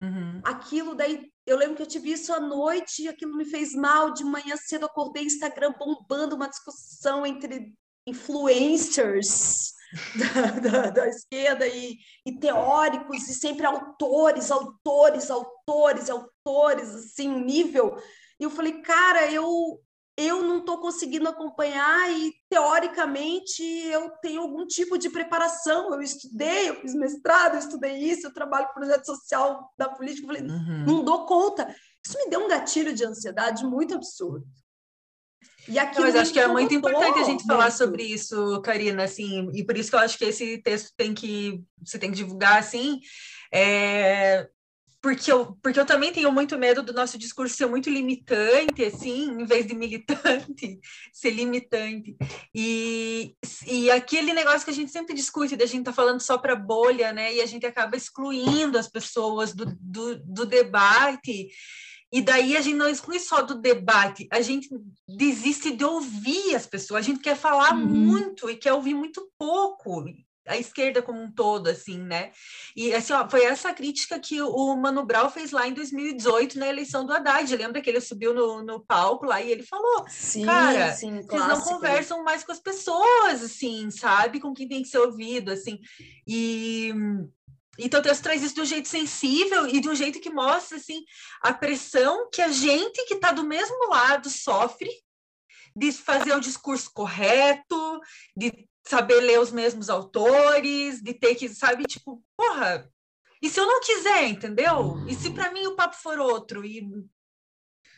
Uhum. aquilo daí eu lembro que eu tive isso à noite e aquilo me fez mal. De manhã cedo acordei Instagram bombando uma discussão entre influencers <laughs> da, da, da esquerda e, e teóricos e sempre autores, autores, autores, autores, assim, nível. E eu falei, cara, eu eu não estou conseguindo acompanhar e teoricamente eu tenho algum tipo de preparação. Eu estudei, eu fiz mestrado, eu estudei isso, eu trabalho com projeto social da política. Eu falei, Uhum. não dou conta. Isso me deu um gatilho de ansiedade muito absurdo. E aquilo mas acho que é muito importante a gente falar sobre isso, Karina, assim, e por isso que eu acho que esse texto tem que você tem que divulgar assim, é, porque eu, porque eu também tenho muito medo do nosso discurso ser muito limitante, assim, em vez de militante, <laughs> ser limitante. E, e aquele negócio que a gente sempre discute, da gente tá falando só para bolha, né? E a gente acaba excluindo as pessoas do, do, do debate. E daí a gente não exclui só do debate, a gente desiste de ouvir as pessoas, a gente quer falar Uhum. muito e quer ouvir muito pouco, a esquerda como um todo, assim, né? E assim, ó, foi essa crítica que o Mano Brown fez lá em 2018 na eleição do Haddad. Lembra que ele subiu no, no palco lá e ele falou: Sim, Cara, sim, vocês clássico. não conversam mais com as pessoas, assim, sabe? Com quem tem que ser ouvido, assim. E então texto traz isso de um jeito sensível e de um jeito que mostra, assim, a pressão que a gente que está do mesmo lado sofre de fazer o discurso correto, de saber ler os mesmos autores, de ter que, sabe, tipo, porra, e se eu não quiser, entendeu? E se para mim o papo for outro? E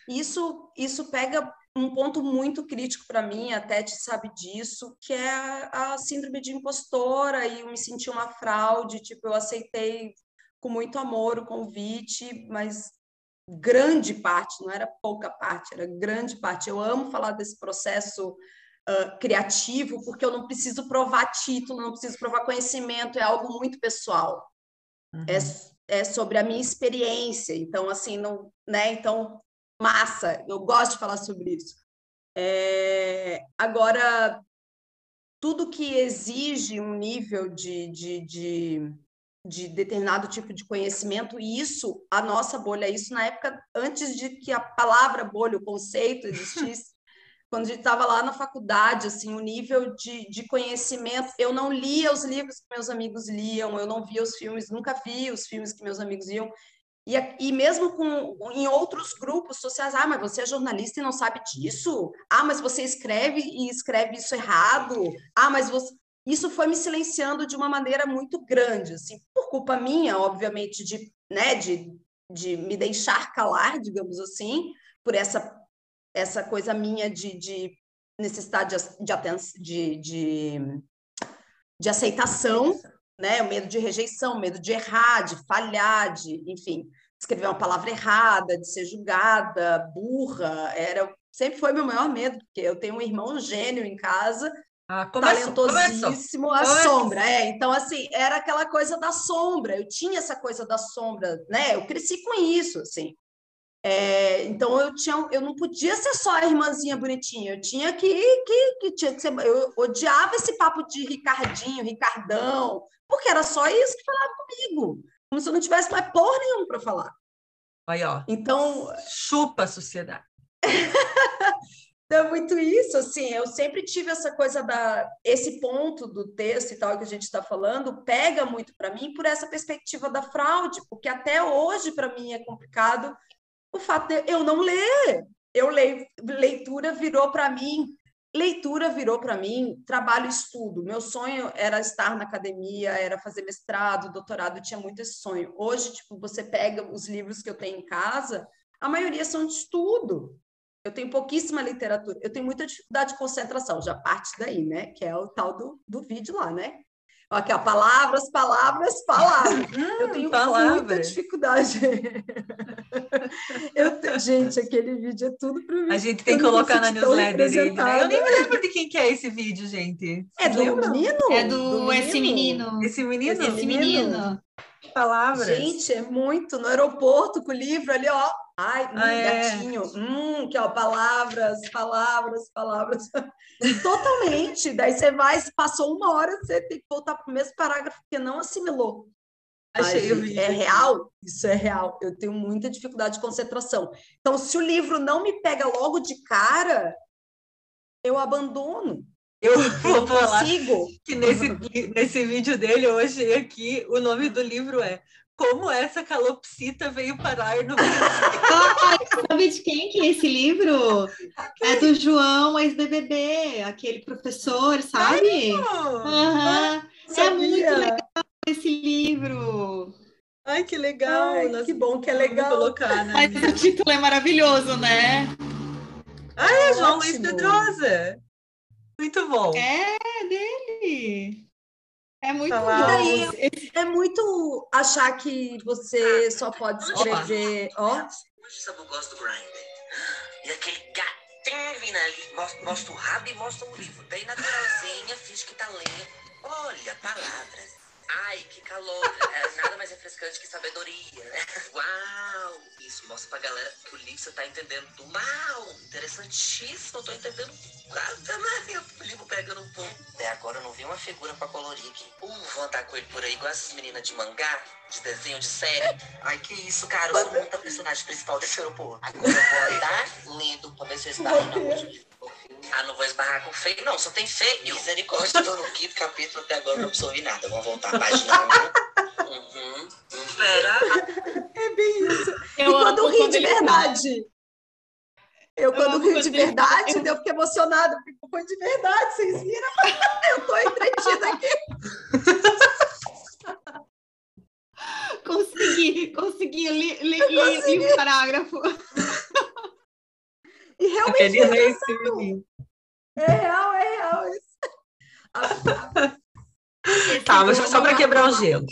Isso, isso pega um ponto muito crítico para mim, a Tete sabe disso, que é a, a síndrome de impostora e eu me senti uma fraude, tipo, eu aceitei com muito amor o convite, mas grande parte, não era pouca parte, era grande parte. Eu amo falar desse processo uh, criativo, porque eu não preciso provar título, não preciso provar conhecimento, é algo muito pessoal. Uhum. É, é sobre a minha experiência. Então, assim, não, né? Então, massa, eu gosto de falar sobre isso. É, agora, tudo que exige um nível de, de, de, de, determinado tipo de conhecimento, e isso, a nossa bolha, isso na época, antes de que a palavra bolha, o conceito existisse, <laughs> quando a gente estava lá na faculdade, assim, o nível de, de conhecimento, eu não lia os livros que meus amigos liam, eu não via os filmes, nunca vi os filmes que meus amigos iam, e, e mesmo com, em outros grupos sociais, ah, mas você é jornalista e não sabe disso? Ah, mas você escreve e escreve isso errado? Ah, mas você... Isso foi me silenciando de uma maneira muito grande, assim, por culpa minha, obviamente, de, né, de, de me deixar calar, digamos assim, por essa, essa coisa minha de, de necessidade de, de, de, de aceitação, né? O medo de rejeição, o medo de errar, de falhar, de, enfim, escrever uma palavra errada, de ser julgada, burra, era sempre foi meu maior medo, porque eu tenho um irmão gênio em casa, ah, talentosíssimo, a sombra, é. Então assim, era aquela coisa da sombra. Eu tinha essa coisa da sombra, né? Eu cresci com isso, assim. É, então eu tinha, eu não podia ser só a irmãzinha bonitinha, eu tinha que, que, que tinha que ser, eu odiava esse papo de Ricardinho, Ricardão, porque era só isso que falava comigo, como se eu não tivesse mais porra nenhuma para falar. Aí, ó. Então, chupa a sociedade. <laughs> então, é muito isso, assim, eu sempre tive essa coisa da esse ponto do texto e tal que a gente está falando pega muito para mim por essa perspectiva da fraude, porque até hoje para mim é complicado o fato de eu não ler. Eu leio, leitura virou para mim, leitura virou para mim trabalho e estudo. Meu sonho era estar na academia, era fazer mestrado, doutorado, tinha muito esse sonho. Hoje, tipo, você pega os livros que eu tenho em casa, a maioria são de estudo. Eu tenho pouquíssima literatura, eu tenho muita dificuldade de concentração, já parte daí, né? Que é o tal do, do vídeo lá, né? Aqui, ó, palavras, palavras, palavras. <laughs> Hum, eu tenho palavras. muita dificuldade. <laughs> eu, gente, aquele vídeo é tudo para mim. A gente tem que colocar na newsletter dele, né? Eu nem me lembro de quem que é esse vídeo, gente. É do menino? É do, do menino. esse menino. Esse menino? Esse menino. Palavras. Gente, é muito. No aeroporto com o livro ali, ó. Ai, hum, é. gatinho. Hum, que ó, palavras, palavras, palavras. Totalmente. Daí você vai, passou uma hora, você tem que voltar para o mesmo parágrafo que não assimilou. Achei Ai, é real? Isso é real. Eu tenho muita dificuldade de concentração. Então, se o livro não me pega logo de cara, eu abandono. Eu <laughs> vou falar que nesse, nesse vídeo dele, eu achei aqui, o nome do livro é como essa calopsita veio parar no Brasil. sabe de quem que é esse livro? É do João, ex-BBB, aquele professor, sabe? Uhum. É muito legal esse livro. Ai, que legal! Ai, que bom que é legal. Colocar, né? Mas o título é maravilhoso, né? Ah, é, João Luiz Pedrosa. Muito bom. É, dele. É muito daí, é muito achar que você só pode escrever. Ó. Hoje sabe eu gosto do Grindr. E aquele gatinho vindo ali, mostra, mostra o rabo e mostra o livro. Bem naturalzinha, finge que tá lendo. Olha, palavras. Ai, que calor. É nada mais refrescante que sabedoria. Uau! Isso, mostra pra galera que o livro você tá entendendo do mal. Interessantíssimo, eu tô entendendo nada, né? <laughs> O livro pegando um pouco. Até agora eu não vi uma figura pra colorir aqui. Uh, vou andar com ele por aí, igual essas meninas de mangá, de desenho, de série. Ai, que isso, cara. Eu sou muito a personagem principal desse aeroporto. Agora eu vou andar lendo pra ver se eu esbarro na última. Ah, não vou esbarrar com feio, não, só tem feio. Misericórdia, tô no quinto capítulo até agora não absorvi nada. Vamos voltar à página 1. Uhum. Pera. É bem isso. Eu e quando ri de verdade. Eu, quando rio de verdade, eu fico emocionada, porque foi de verdade, vocês viram? <laughs> Eu tô entretida aqui. <laughs> Consegui, consegui, li, li, li, li um parágrafo. E realmente Aquele é, rei. É real, é real. isso. Esse Tá, mas só para quebrar o gelo.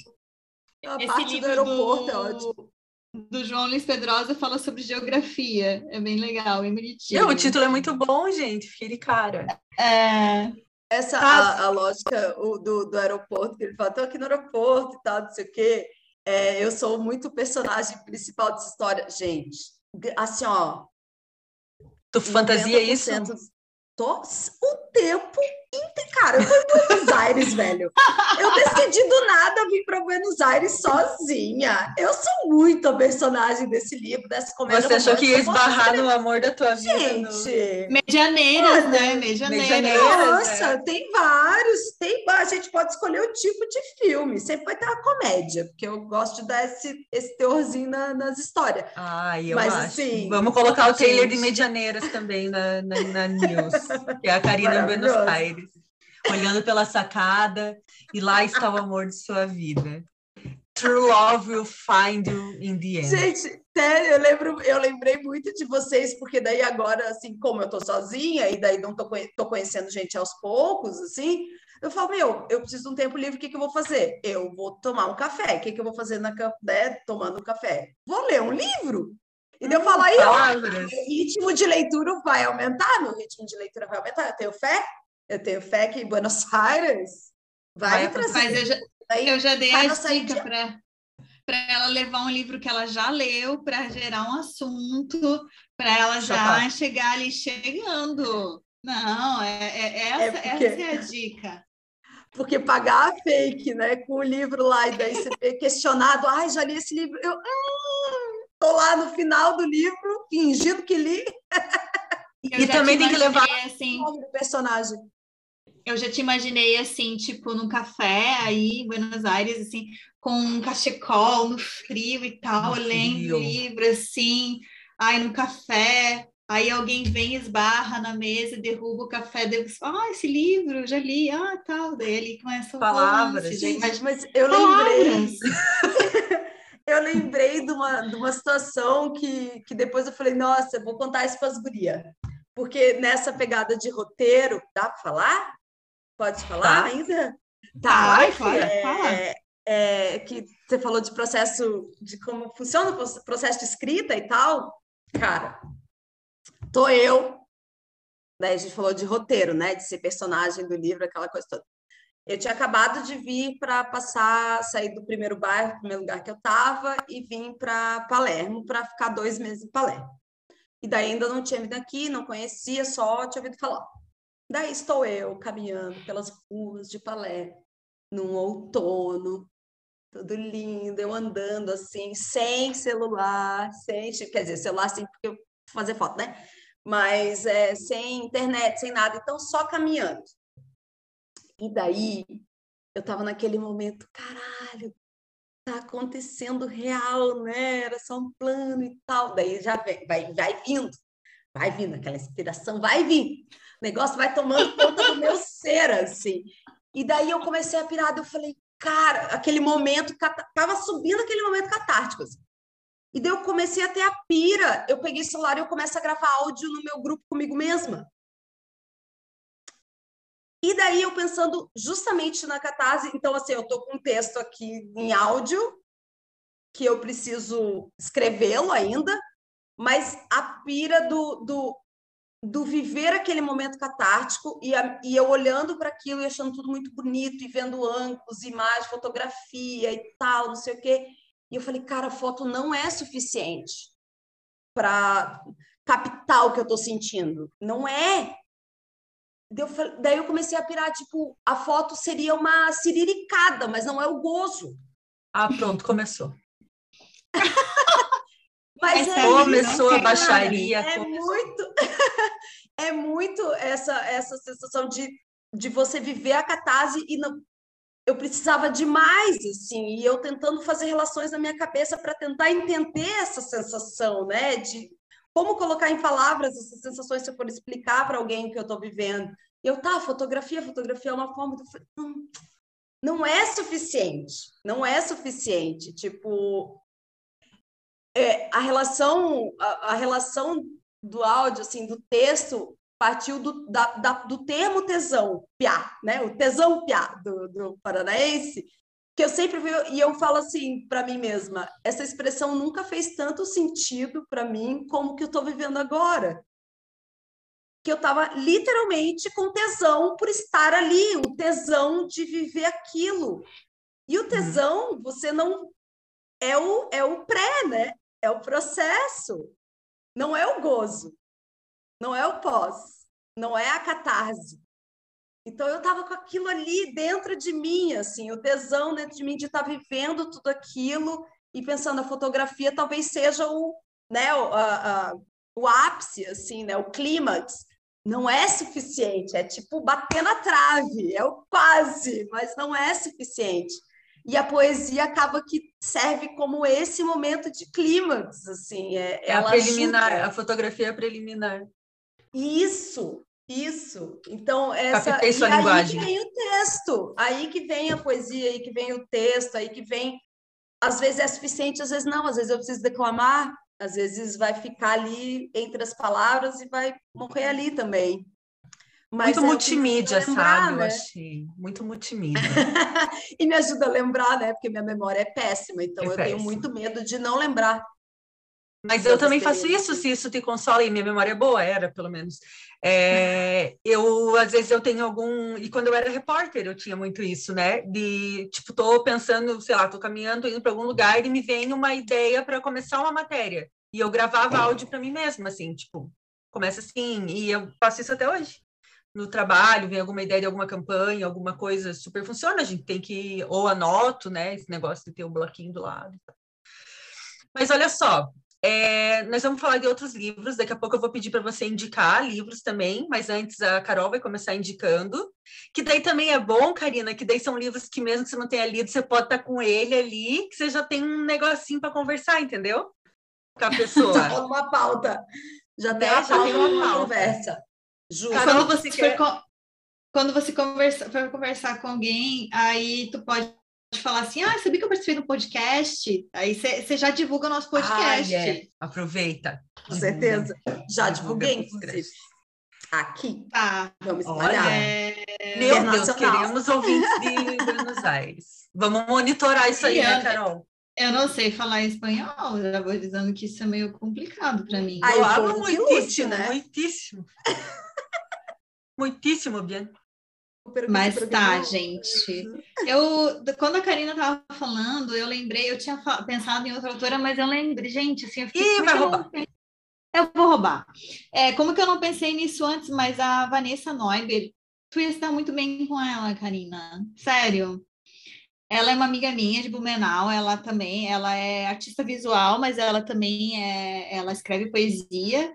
a Esse parte do aeroporto do... é ótimo. do João Luiz Pedrosa fala sobre geografia. É bem legal, bem bonitinho. Não, o título é muito bom, gente. Fiquei de cara. É, Essa Tá. a, a lógica o, do, do aeroporto, que ele fala, tô aqui no aeroporto e tal, não sei o quê. É, eu sou muito o personagem principal dessa história. Gente, assim, ó. Tu fantasia isso? 90% Tô o tempo. Cara, eu tô em Buenos Aires, <laughs> velho. Eu decidi do nada vir para Buenos Aires sozinha. Eu sou muito a personagem desse livro, dessa comédia. Você achou que ia esbarrar no amor da tua vida? no- Gente, Medianeiras, né? Medianeiras. Medianeiras. nossa, tem vários, tem a gente pode escolher o tipo de filme, sempre vai ter uma comédia, porque eu gosto de dar esse, esse teorzinho na- nas histórias. Ai, eu Mas, acho. assim, Vamos colocar o trailer de gente. Medianeiras também na, na, na news, que é a Karina em Buenos. Aires, olhando pela sacada, e lá está o amor de sua vida. True love will find you in the end. Gente, sério, eu lembro, eu lembrei muito de vocês, porque daí agora, assim, como eu tô sozinha e daí não tô, tô conhecendo gente aos poucos, assim, eu falo, meu, eu preciso de um tempo livre, o que que eu vou fazer? Eu vou tomar um café. O que que eu vou fazer na, né, tomando um café? Vou ler um livro. E daí eu falo, aí, ó, o ritmo de leitura vai aumentar, meu ritmo de leitura vai aumentar. Eu tenho fé, eu tenho fé que em Buenos <laughs> Aires vai, Vai trazer. Mas eu já, eu já dei Vai a dica para para ela levar um livro que ela já leu para gerar um assunto, para ela já chegar ali chegando. Não, é, é- essa, porque- essa é a dica. porque pagar a fake, né, com o livro lá, e daí você questionado, ai, já li esse livro, eu hum, tô lá no final do livro, fingindo que li Eu E também te tem que levar- assim, o nome do personagem. Eu já te imaginei assim, tipo, num café aí em Buenos Aires, assim, com um cachecol no frio e tal, No lendo frio. livro, assim, aí no café, aí alguém vem, esbarra na mesa, derruba o café, daí você fala, ah, esse livro, já li, ah, tal, daí ele começa a Palavras, romance, gente. daí- Mas eu lembrei, <laughs> eu lembrei de uma, de uma situação que, que depois eu falei, nossa, eu vou contar isso para as gurias. Porque nessa pegada de roteiro, dá para falar? Pode falar Tá. ainda? Vai, Tá, claro, é, fala. é, que você falou de processo, de como funciona o processo de escrita e tal. Cara, tô eu. Daí a gente falou de roteiro, né? De ser personagem do livro, aquela coisa toda. Eu tinha acabado de vir para passar, sair do primeiro bairro, primeiro lugar que eu estava, e vim para Palermo para ficar dois meses em Palermo. E daí ainda não tinha vindo aqui, não conhecia, só tinha ouvido falar. Daí estou eu caminhando pelas ruas de Palermo, num outono, tudo lindo, eu andando assim, sem celular, sem, quer dizer, celular sim, porque eu fazer foto, né? Mas é, sem internet, sem nada, então só caminhando. E daí eu tava naquele momento, caralho, tá acontecendo real, né? Era só um plano e tal. Daí já vem, vai, vai vindo, vai vindo, aquela inspiração vai vir. Negócio vai tomando conta do meu ser, assim. E daí eu comecei a pirar, eu falei, cara, aquele momento, tava subindo aquele momento catártico. assim. E daí eu comecei a ter a pira. Eu peguei o celular e eu começo a gravar áudio no meu grupo comigo mesma. E daí eu pensando justamente na catarse, então assim, eu tô com um texto aqui em áudio que eu preciso escrevê-lo ainda, mas a pira do, do, do viver aquele momento catártico e, a- e eu olhando para aquilo e achando tudo muito bonito e vendo ângulos, imagem, fotografia e tal, não sei o quê. E eu falei, cara, a foto não é suficiente para captar o que eu estou sentindo. Não é. Daí eu, fal- daí eu comecei a pirar, tipo, a foto seria uma ciriricada, mas não é o gozo. Ah, pronto, começou. <laughs> Mas É é, Começou a baixaria. É começou- muito, <laughs> é muito essa, essa sensação de, de você viver a catarse e não. Eu precisava demais, assim, e eu tentando fazer relações na minha cabeça para tentar entender essa sensação, né? De como colocar em palavras essas sensações se eu for explicar para alguém o que eu estou vivendo. E eu, tá, fotografia, fotografia é uma forma. Não, não é suficiente, não é suficiente. Tipo, é, a relação a, a relação do áudio, assim, do texto, partiu do, da, da, do termo tesão, piá, né? O tesão piá do, do paranaense, que eu sempre vi, e eu falo assim para mim mesma, essa expressão nunca fez tanto sentido para mim como que eu estou vivendo agora. Que eu estava literalmente com tesão por estar ali, o tesão de viver aquilo. E o uhum. tesão, você não. É o, é o pré, né? É o processo. Não é o gozo. Não é o pós. Não é a catarse. Então eu estava com aquilo ali dentro de mim, assim, o tesão dentro de mim de estar tá vivendo tudo aquilo e pensando a fotografia talvez seja o, né, o, a, a, o ápice, assim, né, o clímax. Não é suficiente, é tipo bater na trave, é o quase, mas não é suficiente. E a poesia acaba que serve como esse momento de clímax, assim, é, é a preliminar, ajuda. a fotografia é preliminar. Isso, isso. Então, essa. Captei sua e linguagem. aí que vem o texto, aí que vem a poesia, aí que vem o texto, aí que vem. Às vezes é suficiente, às vezes não, às vezes eu preciso declamar, às vezes vai ficar ali entre as palavras e vai morrer ali também. Mas muito é multimídia, lembrar, sabe? Né? Eu achei. Muito multimídia. <laughs> e me ajuda a lembrar, né? Porque minha memória é péssima, então é eu péssima. tenho muito medo de não lembrar. Mas eu também faço isso, se isso te consola, e minha memória é boa, era pelo menos. É, eu, às vezes, eu tenho algum. E quando eu era repórter, eu tinha muito isso, né? De, tipo, tô pensando, sei lá, tô caminhando, tô indo para algum lugar e me vem uma ideia para começar uma matéria. E eu gravava áudio para mim mesma, assim, tipo, começa assim, e eu faço isso até hoje. No trabalho, vem alguma ideia de alguma campanha, alguma coisa super funciona, a gente tem que, ou anoto, né? Esse negócio de ter o bloquinho do lado. Mas olha só, é, nós vamos falar de outros livros. Daqui a pouco eu vou pedir para você indicar livros também, mas antes a Carol vai começar indicando. Que daí também é bom, Karina, que daí são livros que, mesmo que você não tenha lido, você pode estar com ele ali, que você já tem um negocinho para conversar, entendeu? Com a pessoa. <laughs> já uma pauta. Já tem, né? já tem uma pauta. conversa. Justo. Quando você, quer... for, quando você conversa, for conversar com alguém, aí tu pode falar assim, ah, sabia que eu participei do podcast? Aí você já divulga o nosso podcast. Ah, é. Aproveita. Com certeza. Já divulguei, inclusive. Aqui. Tá. Vamos espalhar. Olha, Meu Deus, queremos ouvintes de Buenos Aires. Vamos monitorar isso aí, né, Carol? Eu não sei falar espanhol, já vou dizendo que isso é meio complicado para mim. Ah, eu falo muitíssimo, né? muitíssimo. Muitíssimo bem. Mas tá, gente. Eu, quando a Karina tava falando, eu lembrei, eu tinha pensado em outra autora, mas eu lembrei, gente, assim, eu fiquei. Ih, vai roubar. Eu, eu vou roubar. É, como que eu não pensei nisso antes, mas a Vanessa Neuber, tu ia estar muito bem com ela, Karina. Sério. Ela é uma amiga minha de Blumenau, ela também, ela é artista visual, mas ela também é, ela escreve poesia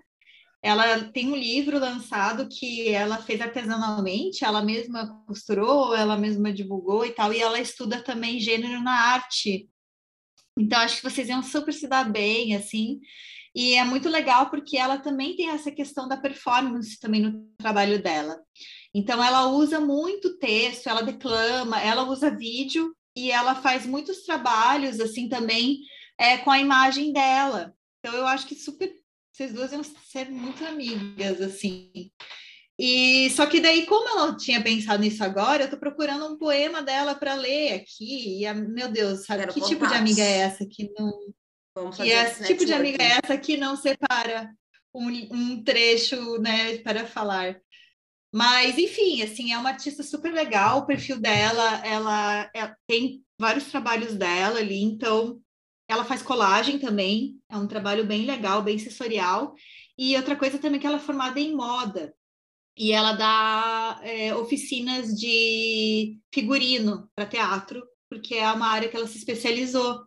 ela tem um livro lançado que ela fez artesanalmente, ela mesma costurou, ela mesma divulgou e tal, e ela estuda também gênero na arte. Então, acho que vocês iam super se dar bem, assim. E é muito legal porque ela também tem essa questão da performance também no trabalho dela. Então, ela usa muito texto, ela declama, ela usa vídeo e ela faz muitos trabalhos, assim, também é, com a imagem dela. Então, eu acho que super vocês duas iam ser muito amigas, assim. E só que daí, como não tinha pensado nisso agora, eu tô procurando um poema dela para ler aqui. E a, meu Deus, sabe Quero que tipo de amiga é essa que não Vamos fazer que tipo de amiga é essa que não separa um, um trecho, né, para falar? Mas, enfim, assim, é uma artista super legal, o perfil dela, ela, ela tem vários trabalhos dela ali, então ela faz colagem também, é um trabalho bem legal, bem sensorial. E outra coisa também que ela é formada em moda. E ela dá é, oficinas de figurino para teatro, porque é uma área que ela se especializou.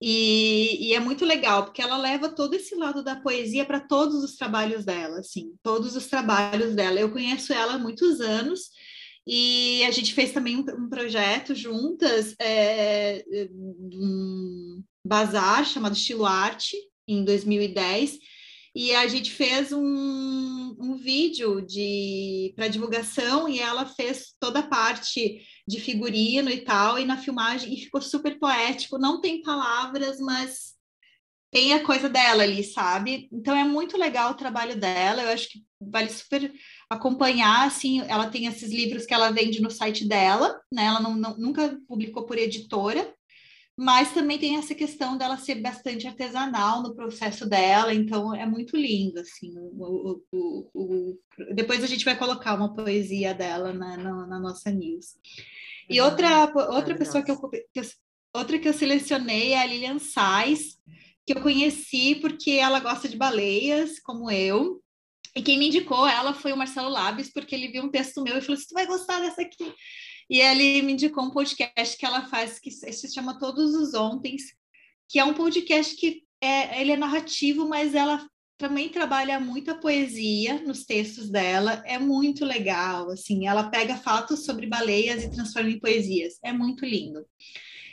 E, e, é muito legal, porque ela leva todo esse lado da poesia para todos os trabalhos dela, assim, todos os trabalhos dela. Eu conheço ela há muitos anos, e a gente fez também um, um projeto juntas, é, um bazar chamado Estilo Arte, em 2010, e a gente fez um, um vídeo de para divulgação e ela fez toda a parte de figurino e tal, e na filmagem e ficou super poético, não tem palavras, mas tem a coisa dela ali, sabe? Então é muito legal o trabalho dela, eu acho que vale super acompanhar, assim, ela tem esses livros que ela vende no site dela, né? Ela não, não, nunca publicou por editora, mas também tem essa questão dela ser bastante artesanal no processo dela, então é muito lindo, assim, o, o, o, depois a gente vai colocar uma poesia dela na, na, na nossa news. E outra, outra pessoa que eu, que eu, outra que eu selecionei é a Lilian Sais, que eu conheci porque ela gosta de baleias, como eu, e quem me indicou ela foi o Marcelo Labes, porque ele viu um texto meu e falou: assim, tu vai gostar dessa aqui. E ele me indicou um podcast que ela faz que se chama Todos os Ontens, que é um podcast que é, ele é narrativo, mas ela também trabalha muito a poesia nos textos dela, é muito legal, assim, ela pega fatos sobre baleias e transforma em poesias, é muito lindo.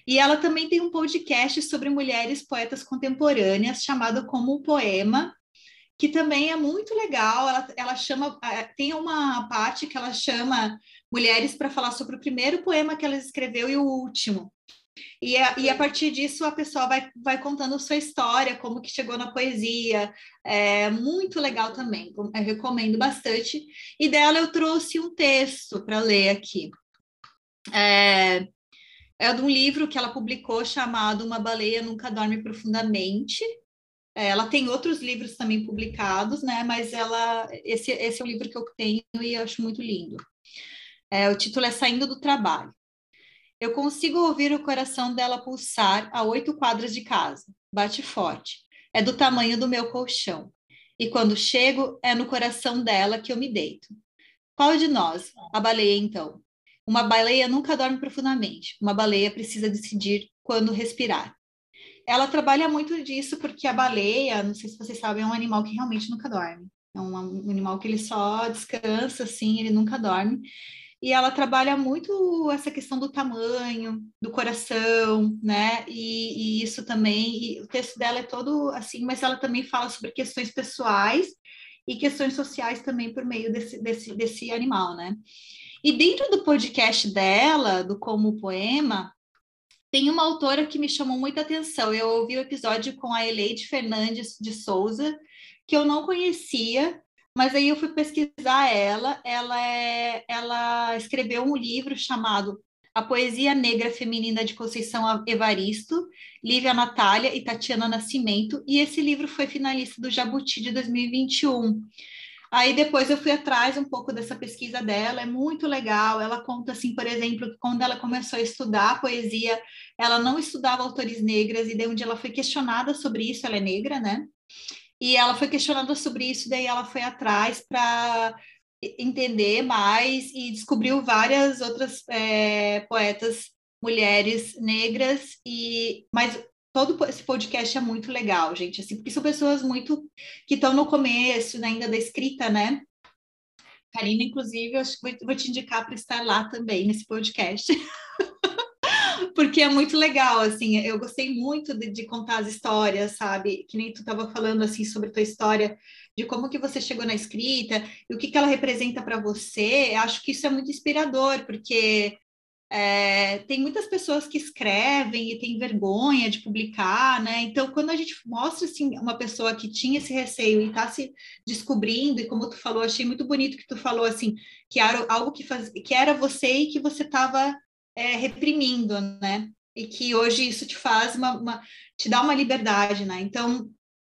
E ela também tem um podcast sobre mulheres poetas contemporâneas, chamado Como um Poema, que também é muito legal. Ela, ela chama, é, tem uma parte que ela chama mulheres para falar sobre o primeiro poema que ela escreveu e o último. E a, e a partir disso a pessoa vai, vai contando sua história, como que chegou na poesia. É muito legal também, eu recomendo bastante. E dela eu trouxe um texto para ler aqui. É, é de um livro que ela publicou chamado Uma Baleia Nunca Dorme Profundamente, é, ela tem outros livros também publicados, né? Mas ela, esse, esse é o livro que eu tenho e eu acho muito lindo. É, o título é Saindo do Trabalho. Eu consigo ouvir o coração dela pulsar a oito quadras de casa. Bate forte. É do tamanho do meu colchão. E quando chego, é no coração dela que eu me deito. Qual de nós? A baleia, então. Uma baleia nunca dorme profundamente. Uma baleia precisa decidir quando respirar ela trabalha muito disso porque a baleia, não sei se vocês sabem, é um animal que realmente nunca dorme. É um, animal que ele só descansa, assim, ele nunca dorme. E ela trabalha muito essa questão do tamanho, do coração, né? E, e isso também, e o texto dela é todo assim, mas ela também fala sobre questões pessoais e questões sociais também por meio desse, desse, desse animal, né? E dentro do podcast dela, do Como Poema, tem uma autora que me chamou muita atenção. Eu ouvi o episódio com a Eleide Fernandes de Souza, que eu não conhecia, mas aí eu fui pesquisar ela. Ela, é, ela escreveu um livro chamado A Poesia Negra Feminina de Conceição Evaristo, Lívia Natália e Tatiana Nascimento, e esse livro foi finalista do Jabuti de 2021. Aí depois eu fui atrás um pouco dessa pesquisa dela, é muito legal. Ela conta assim, por exemplo, que quando ela começou a estudar poesia, ela não estudava autores negras e um dia ela foi questionada sobre isso, ela é negra, né? E ela foi questionada sobre isso, daí ela foi atrás para entender mais e descobriu várias outras é, poetas mulheres negras e mas todo esse podcast é muito legal, gente, assim, porque são pessoas muito que estão no começo né, ainda da escrita, né? Karina, inclusive, eu acho que vou, vou te indicar para estar lá também nesse podcast. <laughs> porque é muito legal, assim, eu gostei muito de, de, contar as histórias, sabe? Que nem tu estava falando, assim, sobre tua história, de como que você chegou na escrita, e o que que ela representa para você, eu acho que isso é muito inspirador, porque é, tem muitas pessoas que escrevem e têm vergonha de publicar, né? Então, quando a gente mostra assim, uma pessoa que tinha esse receio e está se descobrindo, e como tu falou, achei muito bonito que tu falou assim, que era algo que, faz, que era você e que você estava é, reprimindo, né? E que hoje isso te faz uma, uma, te dá uma liberdade, né? Então,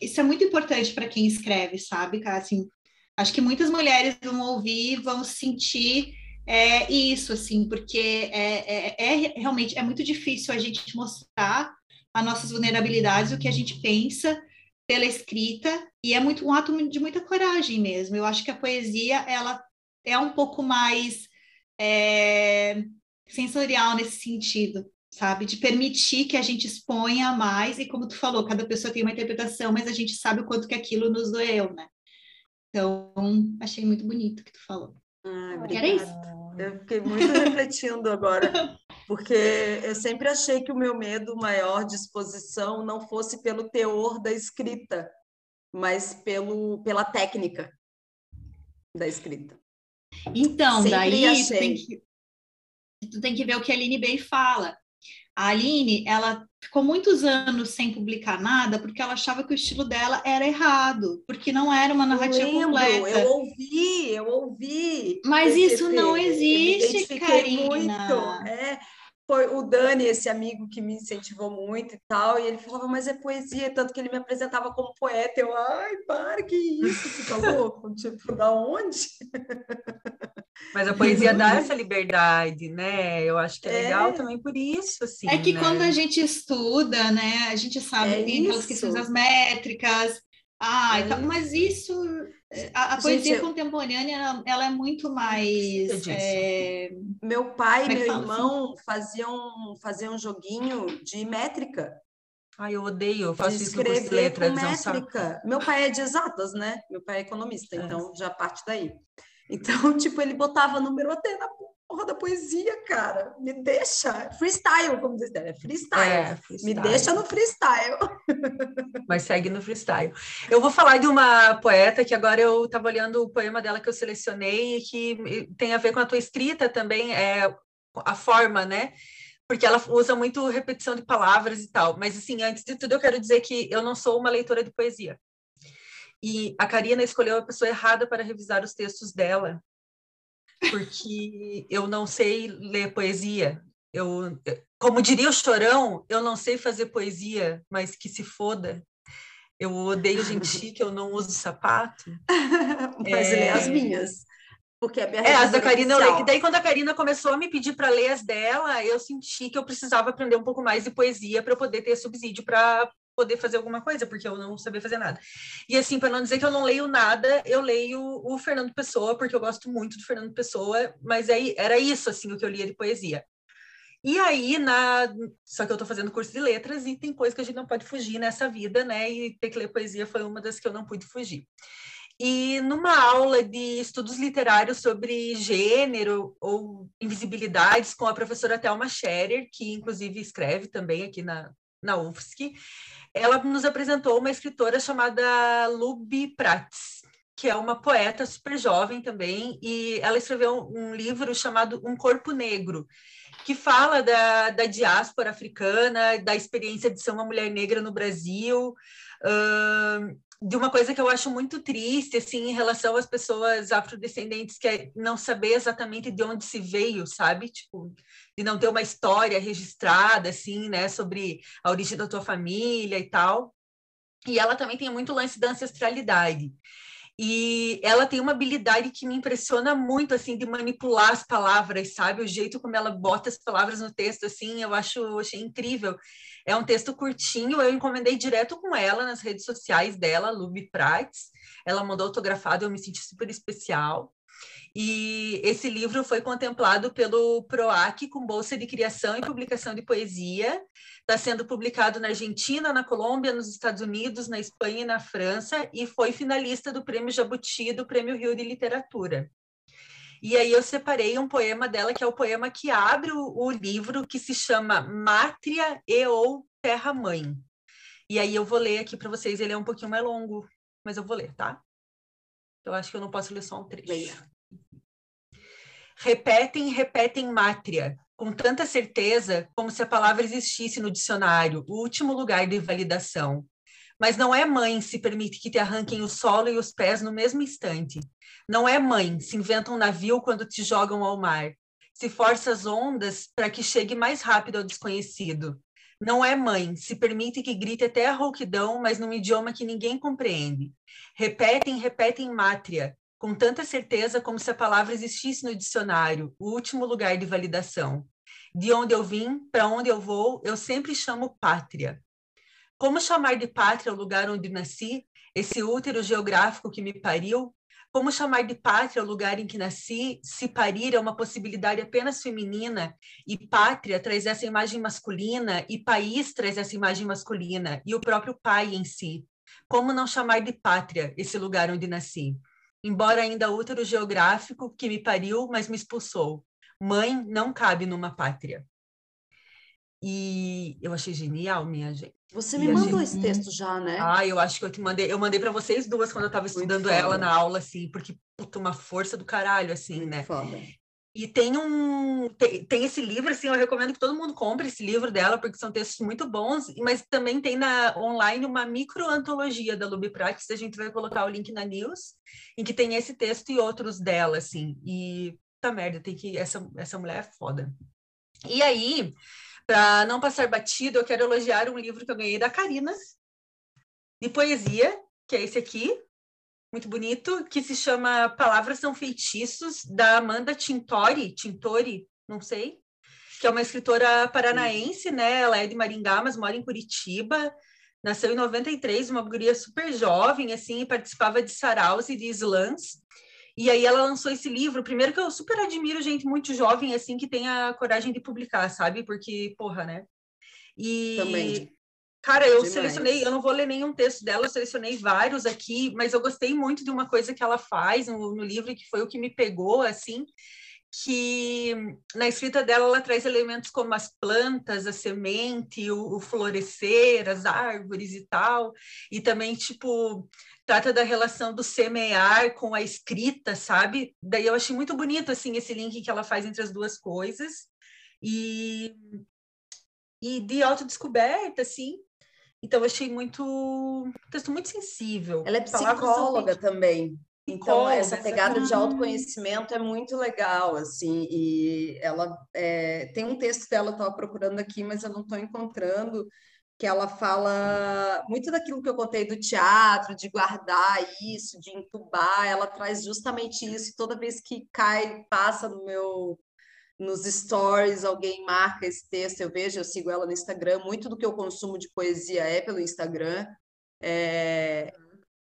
isso é muito importante para quem escreve, sabe, cara? Assim, acho que muitas mulheres vão ouvir, vão sentir é isso, assim, porque é, é, é, realmente é muito difícil a gente mostrar as nossas vulnerabilidades, o que a gente pensa pela escrita, e é muito um ato de muita coragem mesmo. Eu acho que a poesia ela é um pouco mais é, sensorial nesse sentido, sabe? De permitir que a gente exponha mais, e como tu falou, cada pessoa tem uma interpretação, mas a gente sabe o quanto que aquilo nos doeu, né? Então, achei muito bonito o que tu falou. Ah, Era isso. Eu fiquei muito refletindo agora, porque eu sempre achei que o meu medo maior de exposição não fosse pelo teor da escrita, mas pelo, pela técnica da escrita. Então, sempre daí tu tem, que, tu tem que ver o que a Aline Bay fala. A Aline, ela ficou muitos anos sem publicar nada porque ela achava que o estilo dela era errado, porque não era uma narrativa eu lembro, completa. Eu ouvi, eu ouvi. Mas isso não existe, Karina. Muito. É, foi o Dani, esse amigo que me incentivou muito e tal, e ele falava, mas é poesia, tanto que ele me apresentava como poeta. Eu, ai, para, que isso, você tá <laughs> louco? tipo, da onde? <laughs> Mas a poesia dá <laughs> essa liberdade, né? Eu acho que é, É. legal também por isso, assim. É que né? quando a gente estuda, né, a gente sabe É que tem aquelas isso. questões das métricas, ah, É e tal, mas isso, a, a Gente, poesia eu- contemporânea, ela, é muito mais, é, Meu pai e é meu fala irmão faziam, faziam um joguinho de métrica, Ai, eu odeio, eu faço isso escrever letras, com é métrica. Meu pai é de exatas, né? Meu pai é economista, É. então já parte daí. Então, <laughs> tipo, ele botava número até na porra da poesia, cara. Me deixa. Freestyle, como diz, é freestyle. É, Me freestyle. deixa no freestyle. <laughs> mas segue no freestyle. Eu vou falar de uma poeta que agora eu estava olhando o poema dela que eu selecionei e que tem a ver com a tua escrita também, é a forma, né? Porque ela usa muito repetição de palavras e tal. Mas, assim, antes de tudo, eu quero dizer que eu não sou uma leitora de poesia. E a Karina escolheu a pessoa errada para revisar os textos dela, porque eu não sei ler poesia. Eu, como diria o Chorão, eu não sei fazer poesia, mas que se foda. Eu odeio gente <laughs> chique, eu não uso sapato. <laughs> Mas É. lê as minhas. Porque é minha É, as da revisora Karina eu leio. daí, quando a Karina começou a me pedir para ler as dela, eu senti que eu precisava aprender um pouco mais de poesia para eu poder ter subsídio para poder fazer alguma coisa, porque eu não sabia fazer nada. E assim, para não dizer que eu não leio nada, eu leio o Fernando Pessoa, porque eu gosto muito do Fernando Pessoa, mas aí era isso assim o que eu lia de poesia. E aí, na... só que eu estou fazendo curso de letras e tem coisa que a gente não pode fugir nessa vida, né? E ter que ler poesia foi uma das que eu não pude fugir. E numa aula de estudos literários sobre gênero ou invisibilidades com a professora Thelma Scherer, que inclusive escreve também aqui na, na UFSC, ela nos apresentou uma escritora chamada Lubi Prats, que é uma poeta super jovem também, e ela escreveu um livro chamado Um Corpo Negro, que fala da, da diáspora africana, da experiência de ser uma mulher negra no Brasil, uh, de uma coisa que eu acho muito triste, assim, em relação às pessoas afrodescendentes, que é não saber exatamente de onde se veio, sabe? Tipo, de não ter uma história registrada, assim, né, sobre a origem da tua família e tal. E ela também tem muito lance da ancestralidade. E ela tem uma habilidade que me impressiona muito, assim, de manipular as palavras, sabe? O jeito como ela bota as palavras no texto, assim, eu acho, achei incrível. É um texto curtinho, eu encomendei direto com ela nas redes sociais dela, Lubi Prats. Ela mandou autografado, eu me senti super especial. E esse livro foi contemplado pelo PROAC com bolsa de criação e publicação de poesia. Está sendo publicado na Argentina, na Colômbia, nos Estados Unidos, na Espanha e na França, e foi finalista do Prêmio Jabuti do Prêmio Rio de Literatura. E aí eu separei um poema dela, que é o poema que abre o, o livro, que se chama Mátria e ou Terra Mãe. E aí eu vou ler aqui para vocês, ele é um pouquinho mais longo, mas eu vou ler, tá? Eu acho que eu não posso ler só um trecho. Leia. Repetem, repetem mátria, com tanta certeza como se a palavra existisse no dicionário, o último lugar de validação. Mas não é mãe se permite que te arranquem o solo e os pés no mesmo instante. Não é mãe se inventa um navio quando te jogam ao mar. Se força as ondas para que chegue mais rápido ao desconhecido. Não é mãe se permite que grite até a rouquidão, mas num idioma que ninguém compreende. Repetem, repetem mátria, com tanta certeza como se a palavra existisse no dicionário, o último lugar de validação. De onde eu vim, para onde eu vou, eu sempre chamo pátria. Como chamar de pátria o lugar onde nasci, esse útero geográfico que me pariu? Como chamar de pátria o lugar em que nasci, se parir é uma possibilidade apenas feminina, e pátria traz essa imagem masculina, e país traz essa imagem masculina, e o próprio pai em si? Como não chamar de pátria esse lugar onde nasci? embora ainda útero geográfico que me pariu, mas me expulsou. Mãe não cabe numa pátria. E eu achei genial, minha gente. Você E me a mandou gente- esse texto já, né? Ah, eu acho que eu te mandei, eu mandei para vocês duas quando eu estava estudando ela na aula, assim, porque puta, uma força do caralho, assim, Muito né? Foda. E tem um tem, tem, esse livro, assim, eu recomendo que todo mundo compre esse livro dela, porque são textos muito bons, mas também tem na online uma microantologia da Luby Prates, a gente vai colocar o link na news, em que tem esse texto e outros dela, assim. E tá merda, tem que essa essa mulher é foda. E aí, para não passar batido, eu quero elogiar um livro que eu ganhei da Karina, de poesia, que é esse aqui, muito bonito, que se chama Palavras São Feitiços, da Amanda Tintori, Tintori, não sei, que é uma escritora paranaense, né? Ela é de Maringá, mas mora em Curitiba. Nasceu em 93, uma guria super jovem, assim, participava de saraus e de slams. E aí ela lançou esse livro, primeiro que eu super admiro gente muito jovem, assim, que tem a coragem de publicar, sabe? Porque, porra, né? E... Também. Cara, eu Demais. selecionei, eu não vou ler nenhum texto dela, eu selecionei vários aqui, mas eu gostei muito de uma coisa que ela faz no, no livro, que foi o que me pegou, assim, que na escrita dela ela traz elementos como as plantas, a semente, o, o, florescer, as árvores e tal, e também tipo trata da relação do semear com a escrita, sabe? Daí eu achei muito bonito assim esse link que ela faz entre as duas coisas e e de autodescoberta assim então, eu achei muito. Um texto muito sensível. Ela é psicóloga também. Então, essa pegada de autoconhecimento é muito legal, assim, e ela é... tem um texto dela, eu estava procurando aqui, mas eu não estou encontrando, que ela fala muito daquilo que eu contei do teatro, de guardar isso, de entubar, ela traz justamente isso toda vez que cai, passa no meu nos stories alguém marca esse texto, eu vejo, eu sigo ela no Instagram, muito do que eu consumo de poesia é pelo Instagram, é,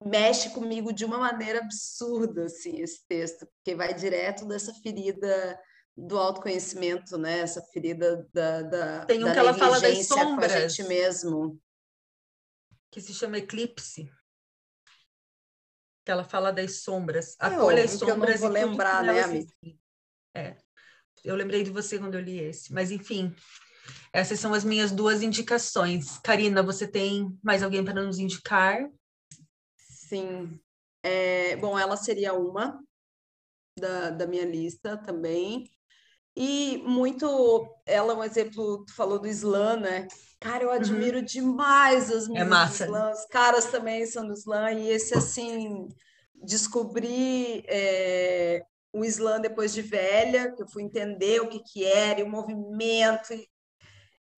mexe comigo de uma maneira absurda, assim, esse texto, porque vai direto dessa ferida do autoconhecimento, né? Essa ferida da, da, Tem um da que ela fala das sombras, com a gente mesmo. Que se chama Eclipse. Que ela fala das sombras. Acolha as sombras. Eu não vou lembrar, né, amiga? É. Eu lembrei de você quando eu li esse. Mas, enfim, essas são as minhas duas indicações. Karina, você tem mais alguém para nos indicar? Sim. É, bom, ela seria uma da, da minha lista também. E muito, ela é um exemplo, tu falou do slam, né? Cara, eu uhum. admiro uhum. demais as minhas é slam. Os caras também são do slam. E esse, assim, descobrir é, o slam depois de velha, que eu fui entender o que, que era, e o movimento, e,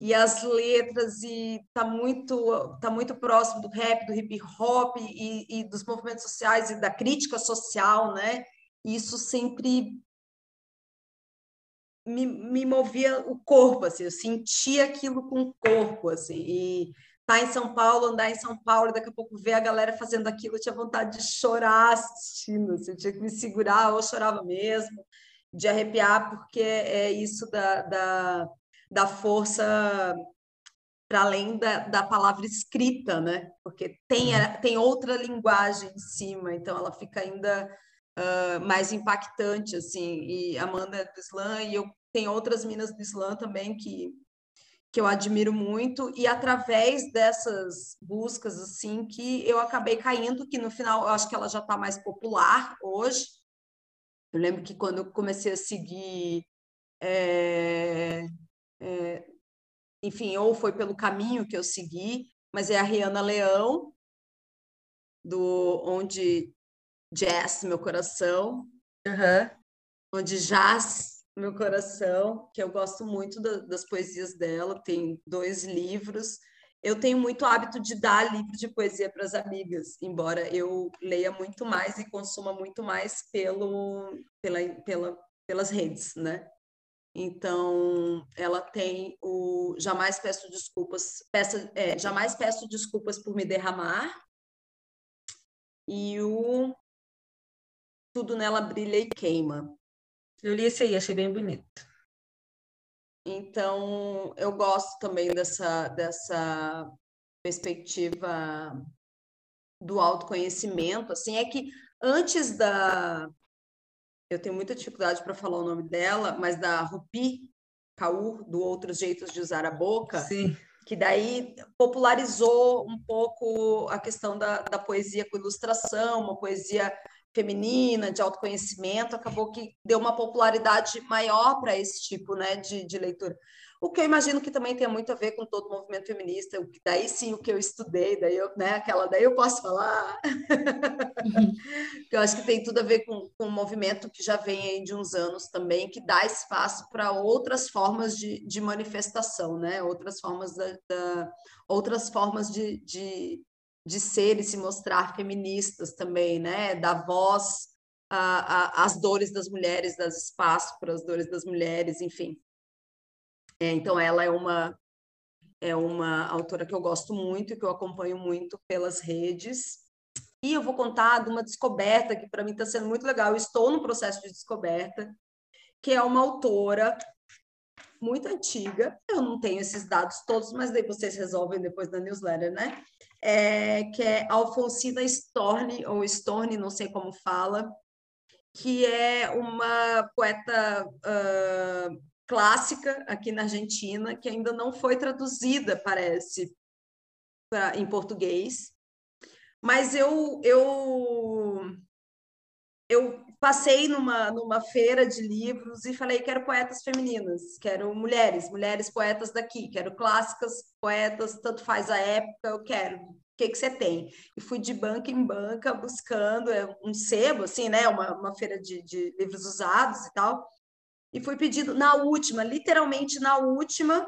e as letras, e tá muito, tá muito próximo do rap, do hip hop, e, e dos movimentos sociais e da crítica social, né? Isso sempre me, me movia o corpo, assim, eu sentia aquilo com o corpo, assim, e estar tá em São Paulo, andar em São Paulo, daqui a pouco ver a galera fazendo aquilo, eu tinha vontade de chorar assistindo, assim, eu tinha que me segurar, ou chorava mesmo, de arrepiar, porque é isso da, da, da força para além da, da palavra escrita, né? Porque tem, tem outra linguagem em cima, então ela fica ainda uh, mais impactante, assim. E Amanda é do Islã, e eu tenho outras minas do Islã também que que eu admiro muito e através dessas buscas assim que eu acabei caindo que no final eu acho que ela já está mais popular hoje eu lembro que quando eu comecei a seguir é, é, enfim ou foi pelo caminho que eu segui mas é a Rihanna Leão do onde jazz meu coração uhum. onde jazz meu coração, que eu gosto muito da, das poesias dela, tem dois livros. Eu tenho muito hábito de dar livro de poesia para as amigas, embora eu leia muito mais e consuma muito mais pelo, pela, pela, pelas redes, né? Então, ela tem o Jamais Peço Desculpas, peça, é, Jamais Peço Desculpas por Me Derramar e o Tudo Nela Brilha e Queima. Eu li esse aí, achei bem bonito. Então, eu gosto também dessa, dessa perspectiva do autoconhecimento, assim, é que antes da... Eu tenho muita dificuldade para falar o nome dela, mas da Rupi Kaur, do Outros Jeitos de Usar a Boca, Sim. que daí popularizou um pouco a questão da, da poesia com ilustração, uma poesia feminina, de autoconhecimento, acabou que deu uma popularidade maior para esse tipo né, de, de leitura. O que eu imagino que também tem muito a ver com todo o movimento feminista, o daí sim o que eu estudei, daí eu, né, aquela daí eu posso falar. Uhum. <laughs> eu acho que tem tudo a ver com, com um movimento que já vem aí de uns anos também, que dá espaço para outras formas de, de manifestação, né? Outras formas da, da outras formas de, de, de ser e se mostrar feministas também, né? Dar voz às dores das mulheres, dar espaço para as dores das mulheres, enfim. É, então, ela é uma, é uma autora que eu gosto muito e que eu acompanho muito pelas redes. E eu vou contar de uma descoberta que para mim está sendo muito legal. Eu estou no processo de descoberta, que é uma autora muito antiga. Eu não tenho esses dados todos, mas daí vocês resolvem depois da newsletter, né? É, que é Alfonsina Storni, ou Storni, não sei como fala, que é uma poeta uh, clássica aqui na Argentina, que ainda não foi traduzida, parece, pra, em português. Mas eu, eu, eu passei numa, numa feira de livros e falei: quero poetas femininas, quero mulheres, mulheres poetas daqui, quero clássicas, poetas, tanto faz a época, eu quero. O que, que você tem? E fui de banca em banca buscando é, um sebo, assim, né? Uma, uma feira de, de livros usados e tal e foi pedido na última, literalmente na última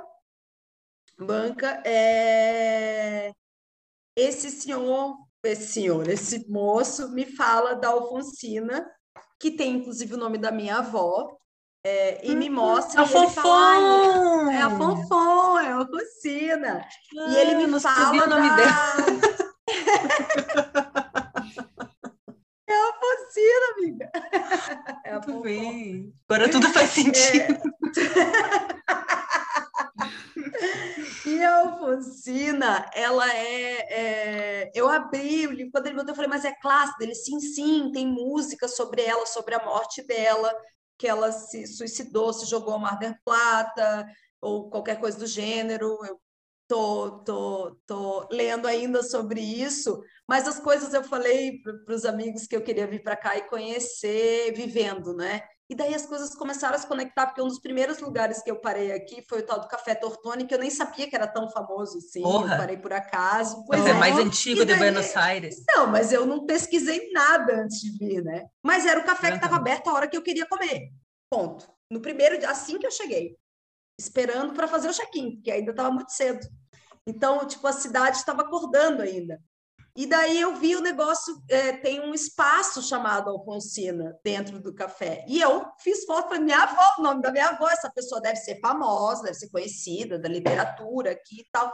banca, é... esse senhor, esse senhor, esse moço me fala da Alfonsina, que tem inclusive o nome da minha avó, é, e me mostra. A e Fonfon! Fala, é a Fonfon, é a. Ah, e ele me não fala. o nome da... dela. <laughs> É a Alfonsina, amiga. É a Muito bem. Agora tudo faz sentido. É... <laughs> e a Alfonsina, ela é, é, Eu abri o livro, quando ele mandou, eu falei, mas é clássico dele? Sim, sim, tem música sobre ela, sobre a morte dela, que ela se suicidou, se jogou a Mar del Plata, ou qualquer coisa do gênero. Eu tô, tô, tô lendo ainda sobre isso, mas as coisas eu falei para os amigos que eu queria vir para cá e conhecer vivendo, né? E daí as coisas começaram a se conectar, porque um dos primeiros lugares que eu parei aqui foi o tal do Café Tortoni, que eu nem sabia que era tão famoso assim, Porra. eu parei por acaso. Pois é, é mais antigo daí, de Buenos Aires. Não, mas eu não pesquisei nada antes de vir, né? Mas era o café que estava aberto a hora que eu queria comer. Ponto. No primeiro, assim que eu cheguei esperando para fazer o check-in, porque ainda estava muito cedo. Então, tipo, a cidade estava acordando ainda. E daí eu vi o negócio, é, tem um espaço chamado Alfonsina dentro do café. E eu fiz foto para minha avó, o nome da minha avó, essa pessoa deve ser famosa, deve ser conhecida da literatura aqui e tal.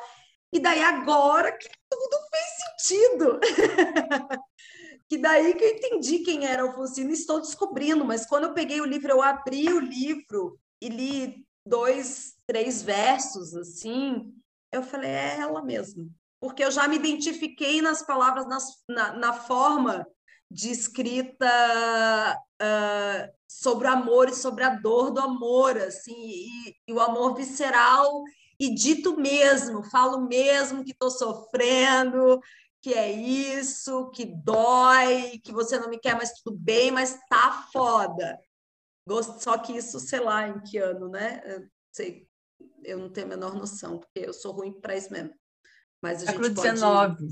E daí agora que tudo fez sentido. <laughs> que daí que eu entendi quem era Alfonsina estou descobrindo, mas quando eu peguei o livro, eu abri o livro e li dois, três versos, assim, eu falei, é ela mesmo. Porque eu já me identifiquei nas palavras, nas, na, na forma de escrita uh, sobre o amor e sobre a dor do amor, assim, e, e o amor visceral e dito mesmo, falo mesmo que estou sofrendo, que é isso, que dói, que você não me quer, mas tudo bem, mas tá foda. Só que isso, sei lá, em que ano, né? Eu, sei, eu não tenho a menor noção, porque eu sou ruim para isso mesmo. Mas a Século gente pode... 19.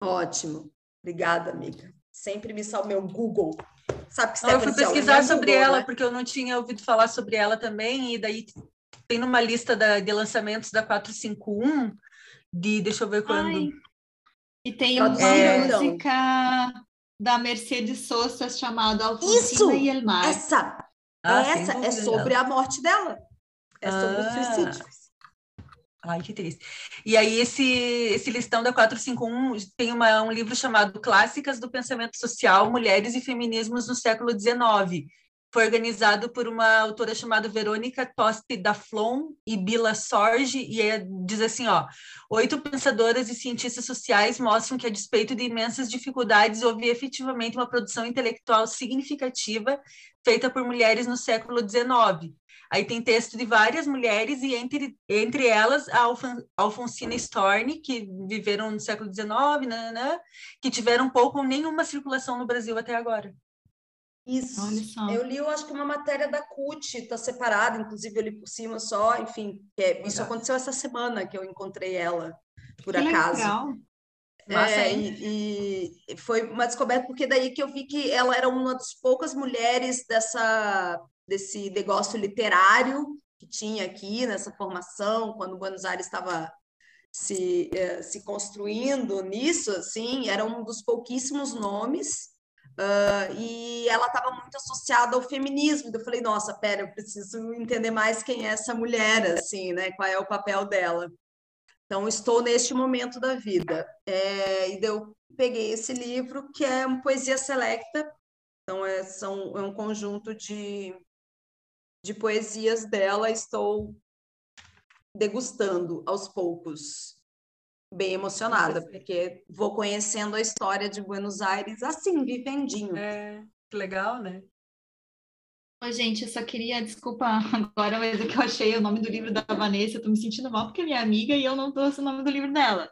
Ótimo. Obrigada, amiga. Sempre me salve meu Google. Sabe que não, eu fui pesquisar sobre Google, ela, né? porque eu não tinha ouvido falar sobre ela também, e daí tem numa lista da, de lançamentos da 451, de, deixa eu ver quando... Ai. E tem uma é, música da Mercedes Sosa chamada Alfonsina Isso, e El Mar. Essa, ah, essa é sobre a morte dela. É sobre ah. o suicídio. Ai, que triste. E aí, esse, esse listão da 451 tem uma, um livro chamado Clássicas do Pensamento Social, Mulheres e Feminismos no Século XIX. foi organizado por uma autora chamada Verônica Toste da Flon e Bila Sorge, e é, diz assim, ó, oito pensadoras e cientistas sociais mostram que, a despeito de imensas dificuldades, houve efetivamente uma produção intelectual significativa feita por mulheres no século XIX. Aí tem texto de várias mulheres, e entre, entre elas a Alfonsina Storni, que viveram no século XIX, que tiveram pouco ou nenhuma circulação no Brasil até agora. Isso. Eu li, eu acho que uma matéria da CUT, está separada, inclusive eu li por cima só, enfim, é, isso aconteceu essa semana que eu encontrei ela, por que acaso. Legal. É, e, e, foi uma descoberta, porque daí que eu vi que ela era uma das poucas mulheres dessa, desse negócio literário que tinha aqui nessa formação, quando Buenos Aires estava se, eh, se construindo nisso, assim, era um dos pouquíssimos nomes Uh, e ela estava muito associada ao feminismo. Então eu falei, nossa, pera, eu preciso entender mais quem é essa mulher, assim, né? Qual é o papel dela. Então, estou neste momento da vida. É, e eu peguei esse livro, que é uma poesia selecta. Então, é, são, é um conjunto de, de poesias dela. Estou degustando aos poucos bem emocionada, porque vou conhecendo a história de Buenos Aires assim, vivendinho. É, que legal, né? Oi, gente, eu só queria, desculpa agora, mas é que eu achei o nome do livro da Vanessa, eu tô me sentindo mal porque é minha amiga e eu não trouxe o nome do livro dela.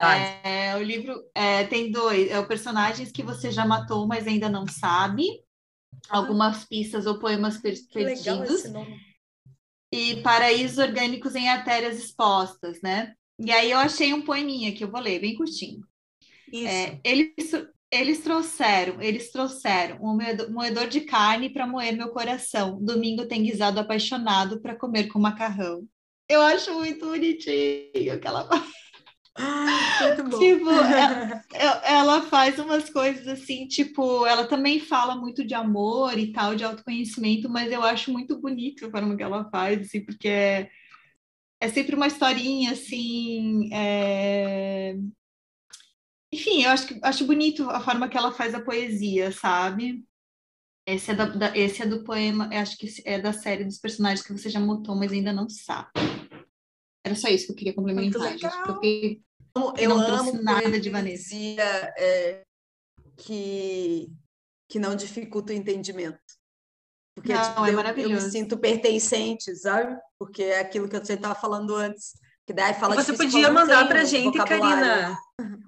É, o livro é, tem dois, é o Personagens que você já matou, mas ainda não sabe, ah, algumas pistas ou poemas perdidos, e Paraísos Orgânicos em Artérias Expostas, né? E aí eu achei um poeminha que eu vou ler, bem curtinho. É, eles, eles trouxeram, eles trouxeram um moedor de carne para moer meu coração. Domingo tem guisado apaixonado para comer com macarrão. Eu acho muito bonitinho aquela <laughs> muito bom. Tipo, ela, <laughs> ela, faz umas coisas assim, tipo, ela também fala muito de amor e tal, de autoconhecimento, mas eu acho muito bonito a forma que ela faz, assim, porque é, é sempre uma historinha assim. É... Enfim, eu acho, que, acho bonito a forma que ela faz a poesia, sabe? Esse é, da, da, esse é do poema, acho que é da série dos personagens que você já montou, mas ainda não sabe. Era só isso que eu queria complementar, gente, porque eu, eu não amo nada de Vanessa. É, que, que não dificulta o entendimento. Porque Não, tipo, é eu, maravilhoso. eu me sinto pertencente, sabe? Porque é aquilo que você estava falando antes. Que daí fala você podia mandar para a gente, Karina,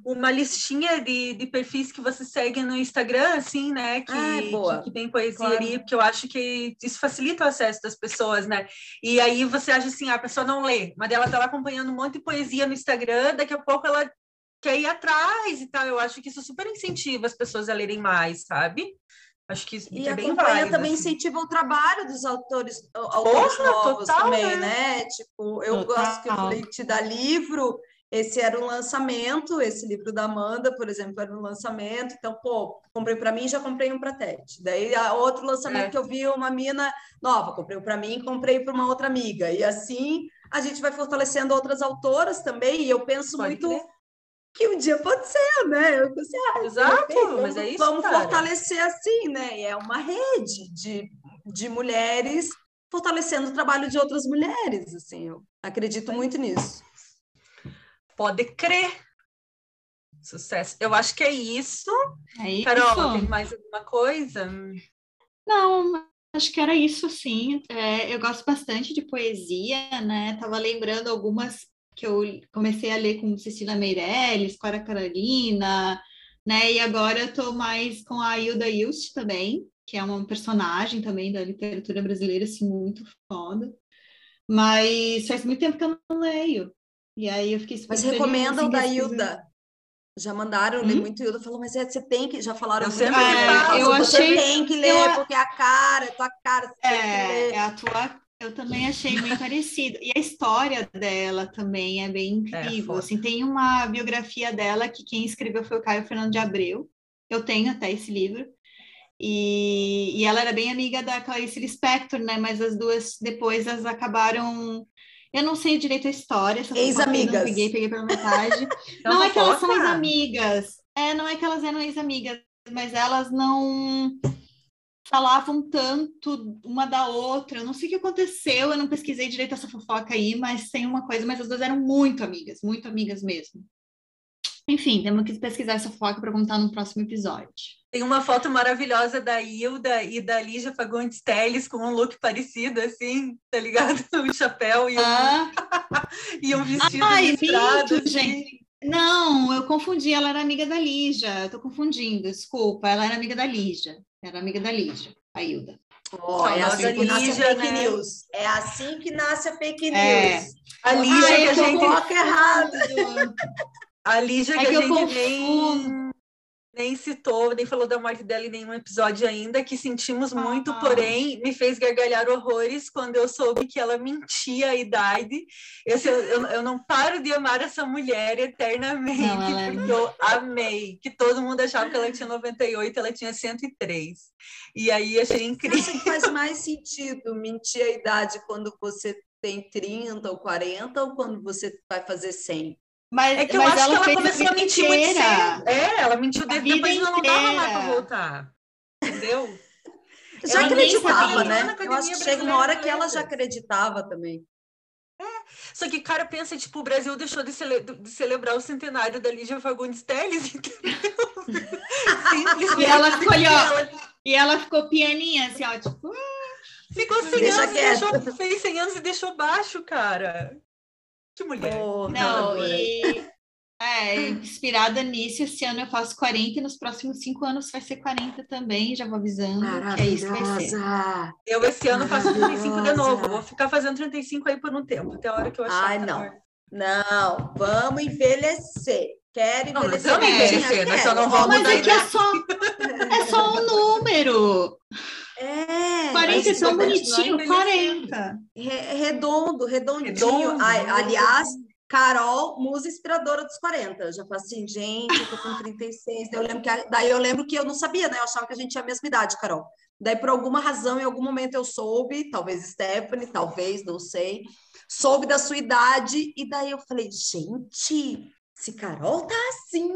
uma listinha de, de perfis que você segue no Instagram, assim, né? Que, ah, que, que, tem poesia claro. ali, porque eu acho que isso facilita o acesso das pessoas, né? E aí você acha assim, a pessoa não lê, mas ela tá lá acompanhando um monte de poesia no Instagram, daqui a pouco ela quer ir atrás e tal. Eu acho que isso super incentiva as pessoas a lerem mais, sabe? Acho que e é a campanha também assim. incentiva o trabalho dos autores, autores Porra, novos total, também, né? né? Tipo, eu total. gosto que eu falei te dar livro. Esse era um lançamento, esse livro da Amanda, por exemplo, era um lançamento. Então, pô, comprei para mim, já comprei um para Tete. Daí, outro lançamento é. que eu vi uma mina nova, comprei um para mim, comprei para uma outra amiga. E assim, a gente vai fortalecendo outras autoras também. E eu penso Pode muito crer que um dia pode ser, né? Eu pensei, ah, Exato, vamos, mas é isso. Vamos cara. fortalecer assim, né? E é uma rede de, de mulheres fortalecendo o trabalho de outras mulheres, assim. Eu acredito muito nisso. Pode crer. Sucesso. Eu acho que é isso. É isso. Carol, tem mais alguma coisa? Não, acho que era isso, sim. É, eu gosto bastante de poesia, né? Tava lembrando algumas que eu comecei a ler com Cecília Meirelles, Cora Carolina, né? E agora eu estou mais com a Hilda Ilst também, que é uma personagem também da literatura brasileira, assim, muito foda. Mas faz muito tempo que eu não leio. E aí eu fiquei super Mas recomendam assim, da Hilda. Já mandaram hum? ler muito Hilda, falou, mas é, você tem que, já falaram eu sempre é, eu você achei, tem que ler, eu, porque é a cara, é tua cara, é, é a tua eu também achei bem parecido. E a história dela também é bem é, incrível. É, assim, tem uma biografia dela que quem escreveu foi o Caio Fernando de Abreu. Eu tenho até esse livro. E, e ela era bem amiga da Clarice Lispector, né? Mas as duas depois elas acabaram. Eu não sei direito a história. Ex-amigas. Peguei, peguei pela metade. <laughs> então, não é que elas são ex-amigas. É, não é que elas eram ex-amigas, mas elas não falavam tanto uma da outra. Eu não sei o que aconteceu, eu não pesquisei direito essa fofoca aí, mas tem uma coisa, mas as duas eram muito amigas, muito amigas mesmo. Enfim, temos que pesquisar essa fofoca para contar no próximo episódio. Tem uma foto maravilhosa da Hilda e da Lígia Fagundes Teles com um look parecido, assim, tá ligado? <laughs> Um chapéu e um, Ah, <laughs> e um vestido Ai, listrado, assim. gente. Não, eu confundi, ela era amiga da Lígia. Eu tô confundindo, desculpa. Ela era amiga da Lígia. Era amiga da Lígia, a Hilda. Ó, é assim que nasce a fake né? news. É assim que nasce a fake news. É. A Lígia Ai, que a eu gente Fofoca errada. <laughs> A Lígia É que, que a eu gente nem, confundo. Nem citou, nem falou da morte dela em nenhum episódio ainda, que sentimos muito, Ah. porém me fez gargalhar horrores quando eu soube que ela mentia a idade. Eu, eu, eu- não paro de amar essa mulher eternamente, Não, é porque eu amei, que todo mundo achava que ela tinha 98, ela tinha 103. E aí achei incrível. Acho que faz mais sentido mentir a idade quando você tem 30 ou 40 ou quando você vai fazer 100? Mas, É que eu mas acho que ela começou a mentir muito inteira. cedo. É, ela mentiu A desde depois ela não dava mais para inteira. voltar. Entendeu? <laughs> Já Ela acreditava, né? Eu acho que chega uma hora que ela já acreditava também. Só que, cara, pensa, tipo, o Brasil deixou de, cele- de celebrar o centenário da Lígia Fagundes Telles, <laughs> entendeu? Simplesmente E ela ficou ali, ó. ela E ela ficou pianinha, assim, ó, tipo, ficou 100 Deixa anos, e quieto. deixou, fez 100 anos e deixou baixo, cara. Que mulher. Oh, não, e é, inspirada nisso, esse ano eu faço 40 e nos próximos cinco anos vai ser 40 também, já vou avisando que é isso que vai ser. Eu esse ano faço 35 de novo. Vou ficar fazendo 35 aí por um tempo, até a hora que eu achar. Ai, que tá não. hora. Não, vamos envelhecer. Quero Não, envelhecer. vamos bem, envelhecer, nós quero. só não vamos Mas é que é só, é só um número. É, 40 é tão bonitinho, envelhecendo. 40. re- redondo, redondinho. Redondo, Ai, né? aliás, Carol, musa inspiradora dos 40. Eu já falei assim, gente, eu tô com 36. Daí eu lembro que, a- daí eu lembro que eu não sabia, né? Eu achava que a gente tinha a mesma idade, Carol. Daí, por alguma razão, em algum momento eu soube, talvez Stephanie, talvez, não sei, soube da sua idade, e daí eu falei, gente, se Carol tá assim,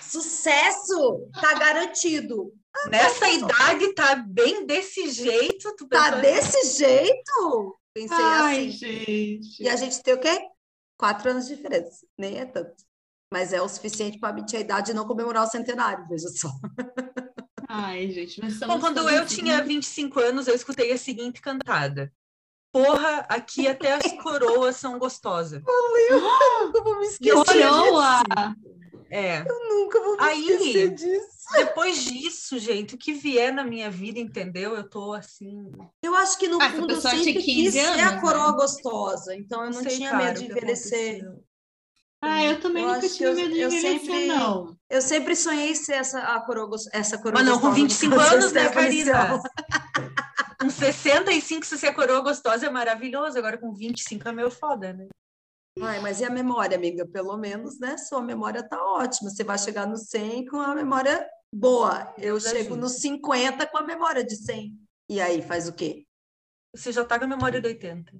sucesso, tá garantido. Nessa idade tá bem desse jeito. Tu Tá desse jeito? Pensei Ai, assim. gente. E a gente tem o quê? Quatro anos de diferença. Nem é tanto. Mas é o suficiente para mentir a idade e não comemorar o centenário, veja só. Ai, gente, nós Bom, quando eu assim. tinha 25 anos, eu escutei a seguinte cantada. Porra, aqui até as coroas são gostosas. Nunca <gasps> vou me esquecer Coroa! É. disso. Nunca vou me Aí- esquecer disso. Depois disso, gente, o que vier na minha vida, entendeu? Eu tô assim. Eu acho que no Ah, fundo eu sempre tinha quis 15 ser a né? coroa gostosa. Então eu não sei, tinha cara, medo de envelhecer. Ah, eu também Eu nunca tive eu- medo de eu envelhecer, sempre- não. Eu sempre sonhei ser essa, a coroa, essa coroa Mas não com gostosa, 25 no caso, anos, né, Karina? Com 65, se você é coroa gostosa, é maravilhoso. Agora com 25 é meio foda, né? Ai, mas e a memória, amiga? Pelo menos, né? Sua memória tá ótima. Você vai chegar no 100 com a memória boa. Eu Deus chego no 50 com a memória de 100. E aí, faz o quê? Você já tá com a memória de 80.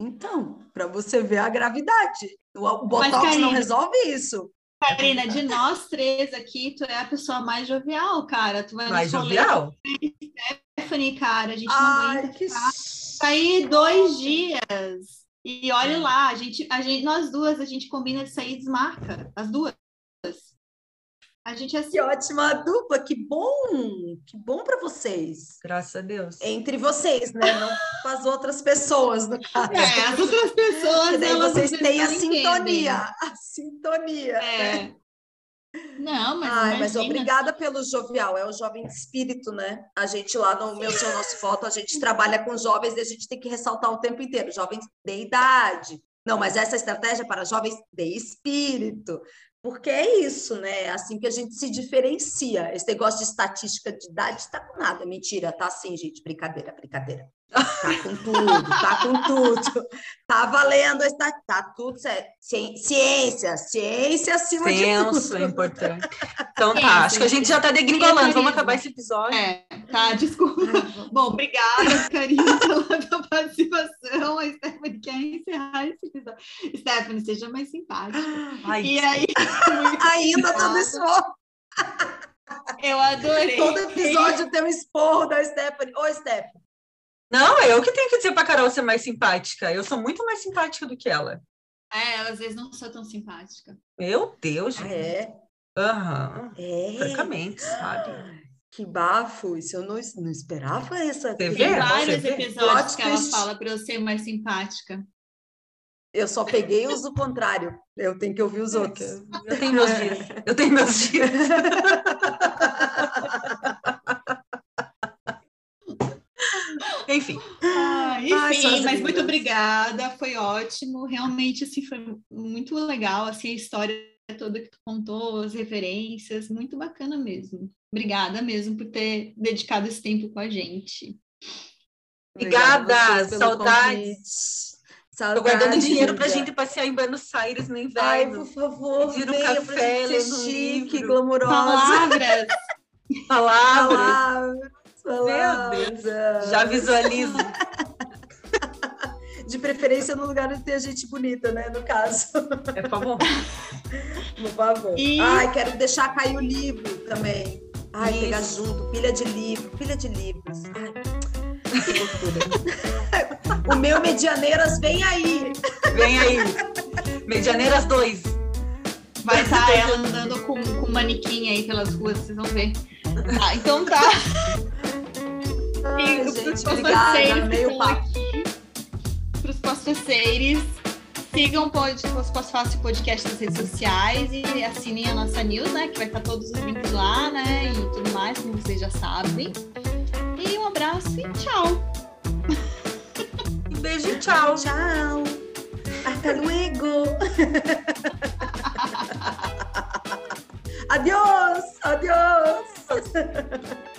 Então, para você ver a gravidade. O, Botox não Karina- resolve isso. Karina, de nós três aqui, tu é a pessoa mais jovial, cara. Tu vai Mais jovial? Stephanie, cara, a gente não Ai, aguenta que sair dois dias. E olha lá, a gente, a gente, nós duas, a gente combina de sair e desmarca, as duas. A gente é assim. Que ótima dupla, que bom, que bom para vocês. Graças a Deus. Entre vocês, né? Não <laughs> com as outras pessoas, no caso. É, as outras pessoas, Porque daí elas vocês têm a sintonia. A sintonia. É. Não, mas Ai, mas obrigada pelo jovial, é o jovem de espírito, né? A gente lá no meu seu nosso foto, a gente trabalha com jovens e a gente tem que ressaltar o tempo inteiro, jovens de idade. Não, mas essa estratégia é para jovens de espírito. Porque é isso, né? É assim que a gente se diferencia. Esse negócio de estatística de idade tá com nada. Mentira, tá sim, gente. Brincadeira, brincadeira. Tá com tudo, tá com tudo. Tá valendo, está, tá tudo certo. Ci- Ciência, ciência acima de Senso tudo. é importante. Então tá, acho que a gente já tá degringolando. Vamos Karina. acabar esse episódio. É, tá, desculpa. Bom, obrigada, Karina, <laughs> pela tua participação. A Stephanie quer encerrar esse episódio. Stephanie, seja mais simpática. Ai, E aí, <laughs> Ainda obrigada. nesse Eu adorei. Todo episódio tem um esporro da Stephanie. Ô, Stephanie. Não, eu que tenho que dizer pra Carol ser mais simpática. Eu sou muito mais simpática do que ela. É, ela às vezes não sou tão simpática. Meu Deus, Ah, gente. é? Aham. É. Francamente, sabe? Que bafo. Isso eu não, não esperava essa. Você Tem vê? vários episódios que ela fala para eu ser mais simpática. Eu só peguei os do contrário. Eu tenho que ouvir os outros. Eu tenho meus dias. Eu tenho meus dias. <laughs> Enfim, Ah, Ai, enfim, as mas muito obrigada, foi ótimo. Realmente, assim, foi muito legal, assim, a história toda que tu contou, as referências, muito bacana mesmo. Obrigada mesmo por ter dedicado esse tempo com a gente. Obrigada, a saudades. convite. tô guardando dinheiro pra amiga. gente passear em Buenos Aires no Ai, inverno. por favor, Pedir um café, ser um chique, livro. glamourosa. Palavras! Palavras. Palavras, Deus. palavras. Já <laughs> visualizo. De preferência no lugar onde tem gente bonita, né? No caso. É, por favor. <laughs> Por favor. E- Ai, quero deixar cair o livro também. Ai, Isso. pegar junto, pilha de livro, pilha de livros. Ai, que loucura. <laughs> o meu Medianeiras vem aí. Vem aí. Medianeiras 2. Vai estar ela andando com, com um manequim aí pelas ruas, vocês vão ver. Ah, então tá. Gente, obrigada. podcasters Amei que o estão papo. aqui, pros podcasters, sigam o pod- os Fácil Podcast nas redes sociais e assinem a nossa news, né? Que vai estar todos os links lá, né? E tudo mais, como vocês já sabem. E um abraço e tchau! Um beijo e tchau. Tchau. Hasta luego. <laughs> adiós, adiós. <laughs>